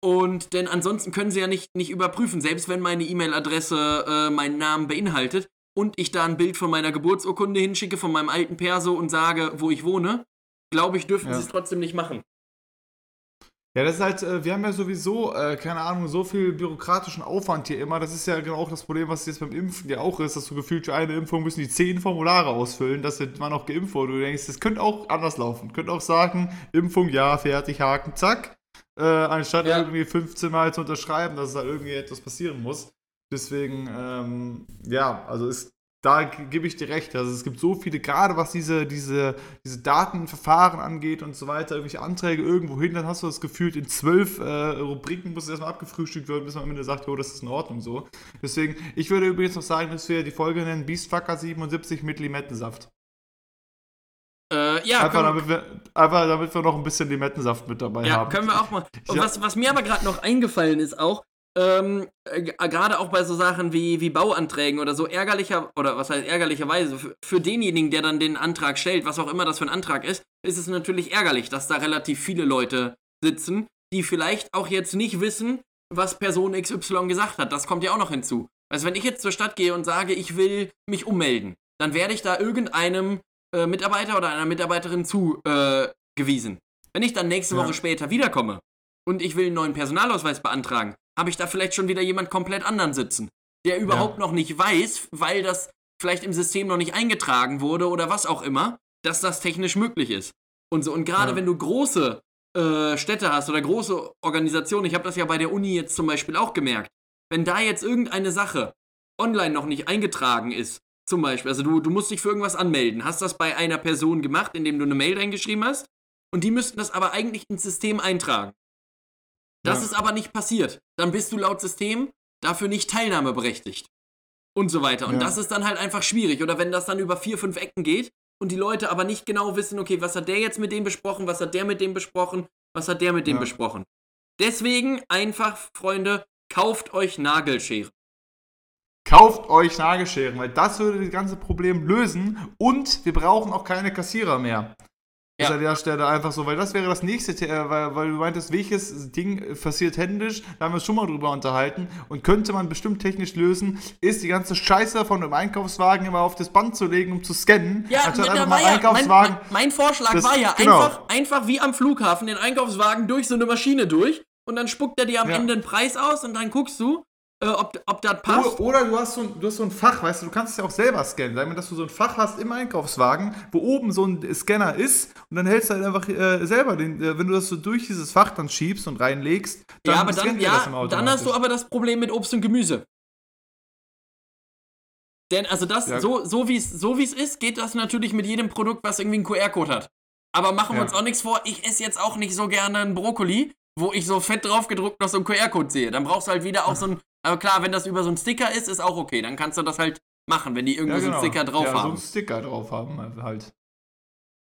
und denn ansonsten können sie ja nicht, nicht überprüfen, selbst wenn meine E-Mail-Adresse äh, meinen Namen beinhaltet und ich da ein Bild von meiner Geburtsurkunde hinschicke, von meinem alten Perso und sage, wo ich wohne, glaube ich, dürfen Ja. sie es trotzdem nicht machen. Ja, das ist halt, äh, wir haben ja sowieso, äh, keine Ahnung, so viel bürokratischen Aufwand hier immer. Das ist ja genau auch das Problem, was jetzt beim Impfen ja auch ist, dass du gefühlt für eine Impfung müssen die zehn Formulare ausfüllen, dass man auch geimpft wurde. Du denkst, das könnte auch anders laufen. Könnte auch sagen, Impfung, ja, fertig, Haken, zack. Äh, anstatt Ja. irgendwie 15 Mal zu unterschreiben, dass da irgendwie etwas passieren muss. Deswegen, ähm, ja, also ist, da gebe ich dir recht. Also es gibt so viele, gerade was diese, diese, diese Datenverfahren angeht und so weiter, irgendwelche Anträge irgendwo hin, dann hast du das Gefühl, in zwölf äh, Rubriken muss es erstmal abgefrühstückt werden, bis man am Ende sagt, jo, das ist in Ordnung so. Deswegen, ich würde übrigens noch sagen, dass wir die Folge nennen Beastfucker 77 mit Limettensaft. Äh, ja, einfach, damit wir, einfach damit wir noch ein bisschen Limettensaft mit dabei ja haben. können wir auch mal. Und Ja. was, was mir aber gerade noch eingefallen ist auch, ähm, äh, gerade auch bei so Sachen wie, wie Bauanträgen oder so ärgerlicher, oder was heißt ärgerlicherweise, für, für denjenigen, der dann den Antrag stellt, was auch immer das für ein Antrag ist, ist es natürlich ärgerlich, dass da relativ viele Leute sitzen, die vielleicht auch jetzt nicht wissen, was Person XY gesagt hat. Das kommt ja auch noch hinzu. Also wenn ich jetzt zur Stadt gehe und sage, ich will mich ummelden, dann werde ich da irgendeinem äh, Mitarbeiter oder einer Mitarbeiterin zugewiesen. Wenn ich dann nächste Ja. Woche später wiederkomme und ich will einen neuen Personalausweis beantragen, habe ich da vielleicht schon wieder jemand komplett anderen sitzen, der überhaupt noch nicht weiß, weil das vielleicht im System noch nicht eingetragen wurde oder was auch immer, dass das technisch möglich ist. Und so. Und gerade Ja. wenn du große äh, Städte hast oder große Organisationen, ich habe das ja bei der Uni jetzt zum Beispiel auch gemerkt, wenn da jetzt irgendeine Sache online noch nicht eingetragen ist, zum Beispiel, also du, du musst dich für irgendwas anmelden, hast das bei einer Person gemacht, indem du eine Mail reingeschrieben hast, und die müssten das aber eigentlich ins System eintragen. Das Ja. ist aber nicht passiert. Dann bist du laut System dafür nicht teilnahmeberechtigt. Und so weiter. Und Ja. das ist dann halt einfach schwierig. Oder wenn das dann über vier, fünf Ecken geht und die Leute aber nicht genau wissen, okay, was hat der jetzt mit dem besprochen, was hat der mit dem besprochen, was hat der mit dem Ja. besprochen. Deswegen einfach, Freunde, kauft euch Nagelscheren. Kauft euch Nagelscheren, weil das würde das ganze Problem lösen und wir brauchen auch keine Kassierer mehr. Ist Ja. an der Stelle einfach so, weil das wäre das nächste, äh, weil, weil du meintest, welches Ding passiert händisch, da haben wir uns schon mal drüber unterhalten und könnte man bestimmt technisch lösen, ist die ganze Scheiße von einem Einkaufswagen immer auf das Band zu legen, um zu scannen, Ja, anstatt einfach mal ja, mein, Einkaufswagen. mein, mein Vorschlag Das- war ja genau. einfach, einfach wie am Flughafen den Einkaufswagen durch so eine Maschine durch und dann spuckt er dir am Ja. Ende einen Preis aus und dann guckst du, äh, ob, ob das passt. Oder, oder du, hast so ein, du hast so ein Fach, weißt du, du kannst es ja auch selber scannen. Sagen wir, dass du so ein Fach hast im Einkaufswagen, wo oben so ein Scanner ist und dann hältst du halt einfach äh, selber den, äh, wenn du das so durch dieses Fach dann schiebst und reinlegst, dann ja, aber dann, ja, dann hast du aber das Problem mit Obst und Gemüse. Denn also das, Ja. so, so wie es so wie's ist, geht das natürlich mit jedem Produkt, was irgendwie einen QR-Code hat. Aber machen wir Ja. uns auch nichts vor, ich esse jetzt auch nicht so gerne einen Brokkoli, wo ich so fett drauf gedruckt noch so einen QR-Code sehe. Dann brauchst du halt wieder auch so ein, aber klar, wenn das über so einen Sticker ist, ist auch okay. Dann kannst du das halt machen, wenn die irgendwo Ja, so einen genau. Sticker drauf ja, so haben. einen Sticker drauf haben halt.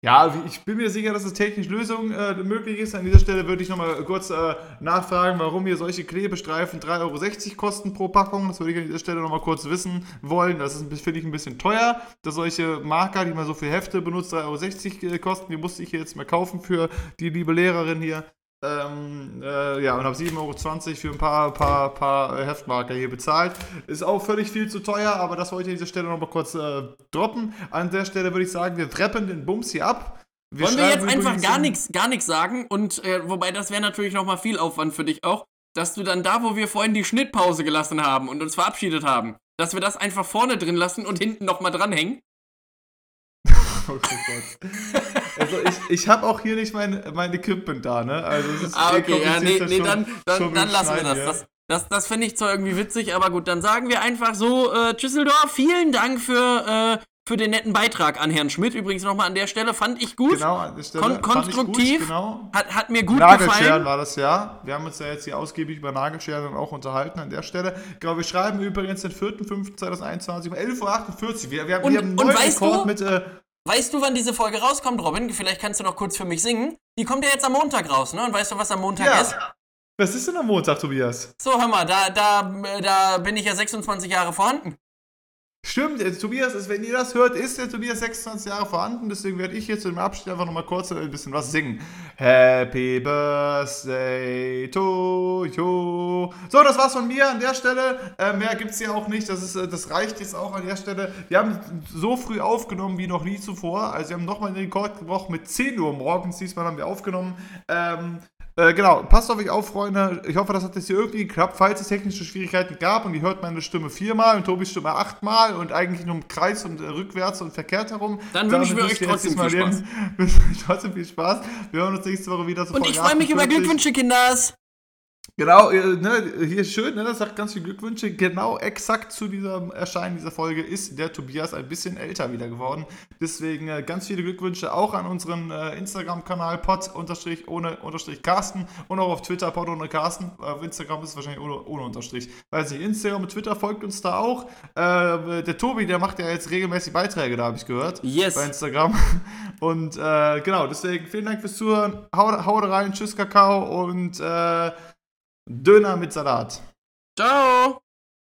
Ja, ich bin mir sicher, dass es technisch Lösung äh, möglich ist. An dieser Stelle würde ich nochmal kurz äh, nachfragen, warum hier solche Klebestreifen 3,60 Euro kosten pro Packung. Das würde ich an dieser Stelle nochmal kurz wissen wollen. Das ist, finde ich, ein bisschen teuer, dass solche Marker, die man so für Hefte benutzt, 3,60 Euro kosten. Die musste ich jetzt mal kaufen für die liebe Lehrerin hier. Ähm, äh, ja, und habe 7,20 Euro für ein paar, paar, paar äh, Heftmarker hier bezahlt. Ist auch völlig viel zu teuer, aber das wollte ich an dieser Stelle nochmal kurz äh, droppen. An der Stelle würde ich sagen, wir treppen den Bums hier ab. Wollen wir jetzt einfach gar nichts gar nichts sagen und äh, wobei das wäre natürlich noch mal viel Aufwand für dich auch, dass du dann da, wo wir vorhin die Schnittpause gelassen haben und uns verabschiedet haben, dass wir das einfach vorne drin lassen und hinten noch mal dranhängen. Oh Gott. Also ich, ich habe auch hier nicht mein, mein Equipment da, ne? Also es ist Ah, eh okay, ja, nee, nee schon- dann, dann, dann lassen wir das. Das, das, das finde ich zwar irgendwie witzig, aber gut, dann sagen wir einfach so, äh, Tschüsseldorf, vielen Dank für, äh, für den netten Beitrag an Herrn Schmidt. Übrigens nochmal an der Stelle, fand ich gut. Genau, an der Stelle. Kon konstruktiv. Gut, genau. Hat, hat mir gut Nagelscheren gefallen. war das ja. Wir haben uns ja jetzt hier ausgiebig über Nagelscheren auch unterhalten an der Stelle. Genau, wir schreiben übrigens den 4.5.2021 um 11.48 Uhr. Wir, wir, Und- wir haben einen neuen Rekord du- mit. Äh, Weißt du, wann diese Folge rauskommt, Robin? Vielleicht kannst du noch kurz für mich singen. Die kommt ja jetzt am Montag raus, ne? Und weißt du, was am Montag ja. ist? Was ist denn am Montag, Tobias? So, hör mal, da, da, äh, da bin ich ja 26 Jahre vorhanden. Stimmt, der Tobias ist, wenn ihr das hört, ist der Tobias 26 Jahre vorhanden, deswegen werde ich jetzt im Abschied einfach nochmal kurz ein bisschen was singen. Happy Birthday to you. So, das war's von mir an der Stelle. Äh, mehr gibt's hier auch nicht, das, ist, äh, das reicht jetzt auch an der Stelle. Wir haben so früh aufgenommen wie noch nie zuvor, also wir haben nochmal den Rekord gebrochen mit 10 Uhr morgens, diesmal haben wir aufgenommen. Ähm, äh, genau, passt auf euch auf, Freunde. Ich hoffe, das hat jetzt hier irgendwie geklappt. Falls es technische Schwierigkeiten gab und ihr hört meine Stimme viermal und Tobis Stimme achtmal und eigentlich nur im Kreis und äh, rückwärts und verkehrt herum. Dann wünschen wir müsst euch trotzdem viel leben. Wünschen euch trotzdem viel Spaß. Wir hören uns nächste Woche wieder zu Und ich freue mich über 48. Glückwünsche, Kinders. Genau, äh, ne, hier ist schön, ne, das sagt ganz viele Glückwünsche. Genau exakt zu diesem Erscheinen dieser Folge ist der Tobias ein bisschen älter wieder geworden. Deswegen äh, ganz viele Glückwünsche auch an unseren äh, Instagram-Kanal pod unterstrich ohne unterstrich Carsten und auch auf Twitter pod ohne Carsten. Auf Instagram ist es wahrscheinlich ohne, ohne Unterstrich. Weiß nicht, Instagram und Twitter folgt uns da auch. Äh, der Tobi, der macht ja jetzt regelmäßig Beiträge, da habe ich gehört. Yes. Bei Instagram. Und äh, genau, deswegen vielen Dank fürs Zuhören. Haut, haut rein, tschüss Kakao und äh, Döner mit Salat. Ciao.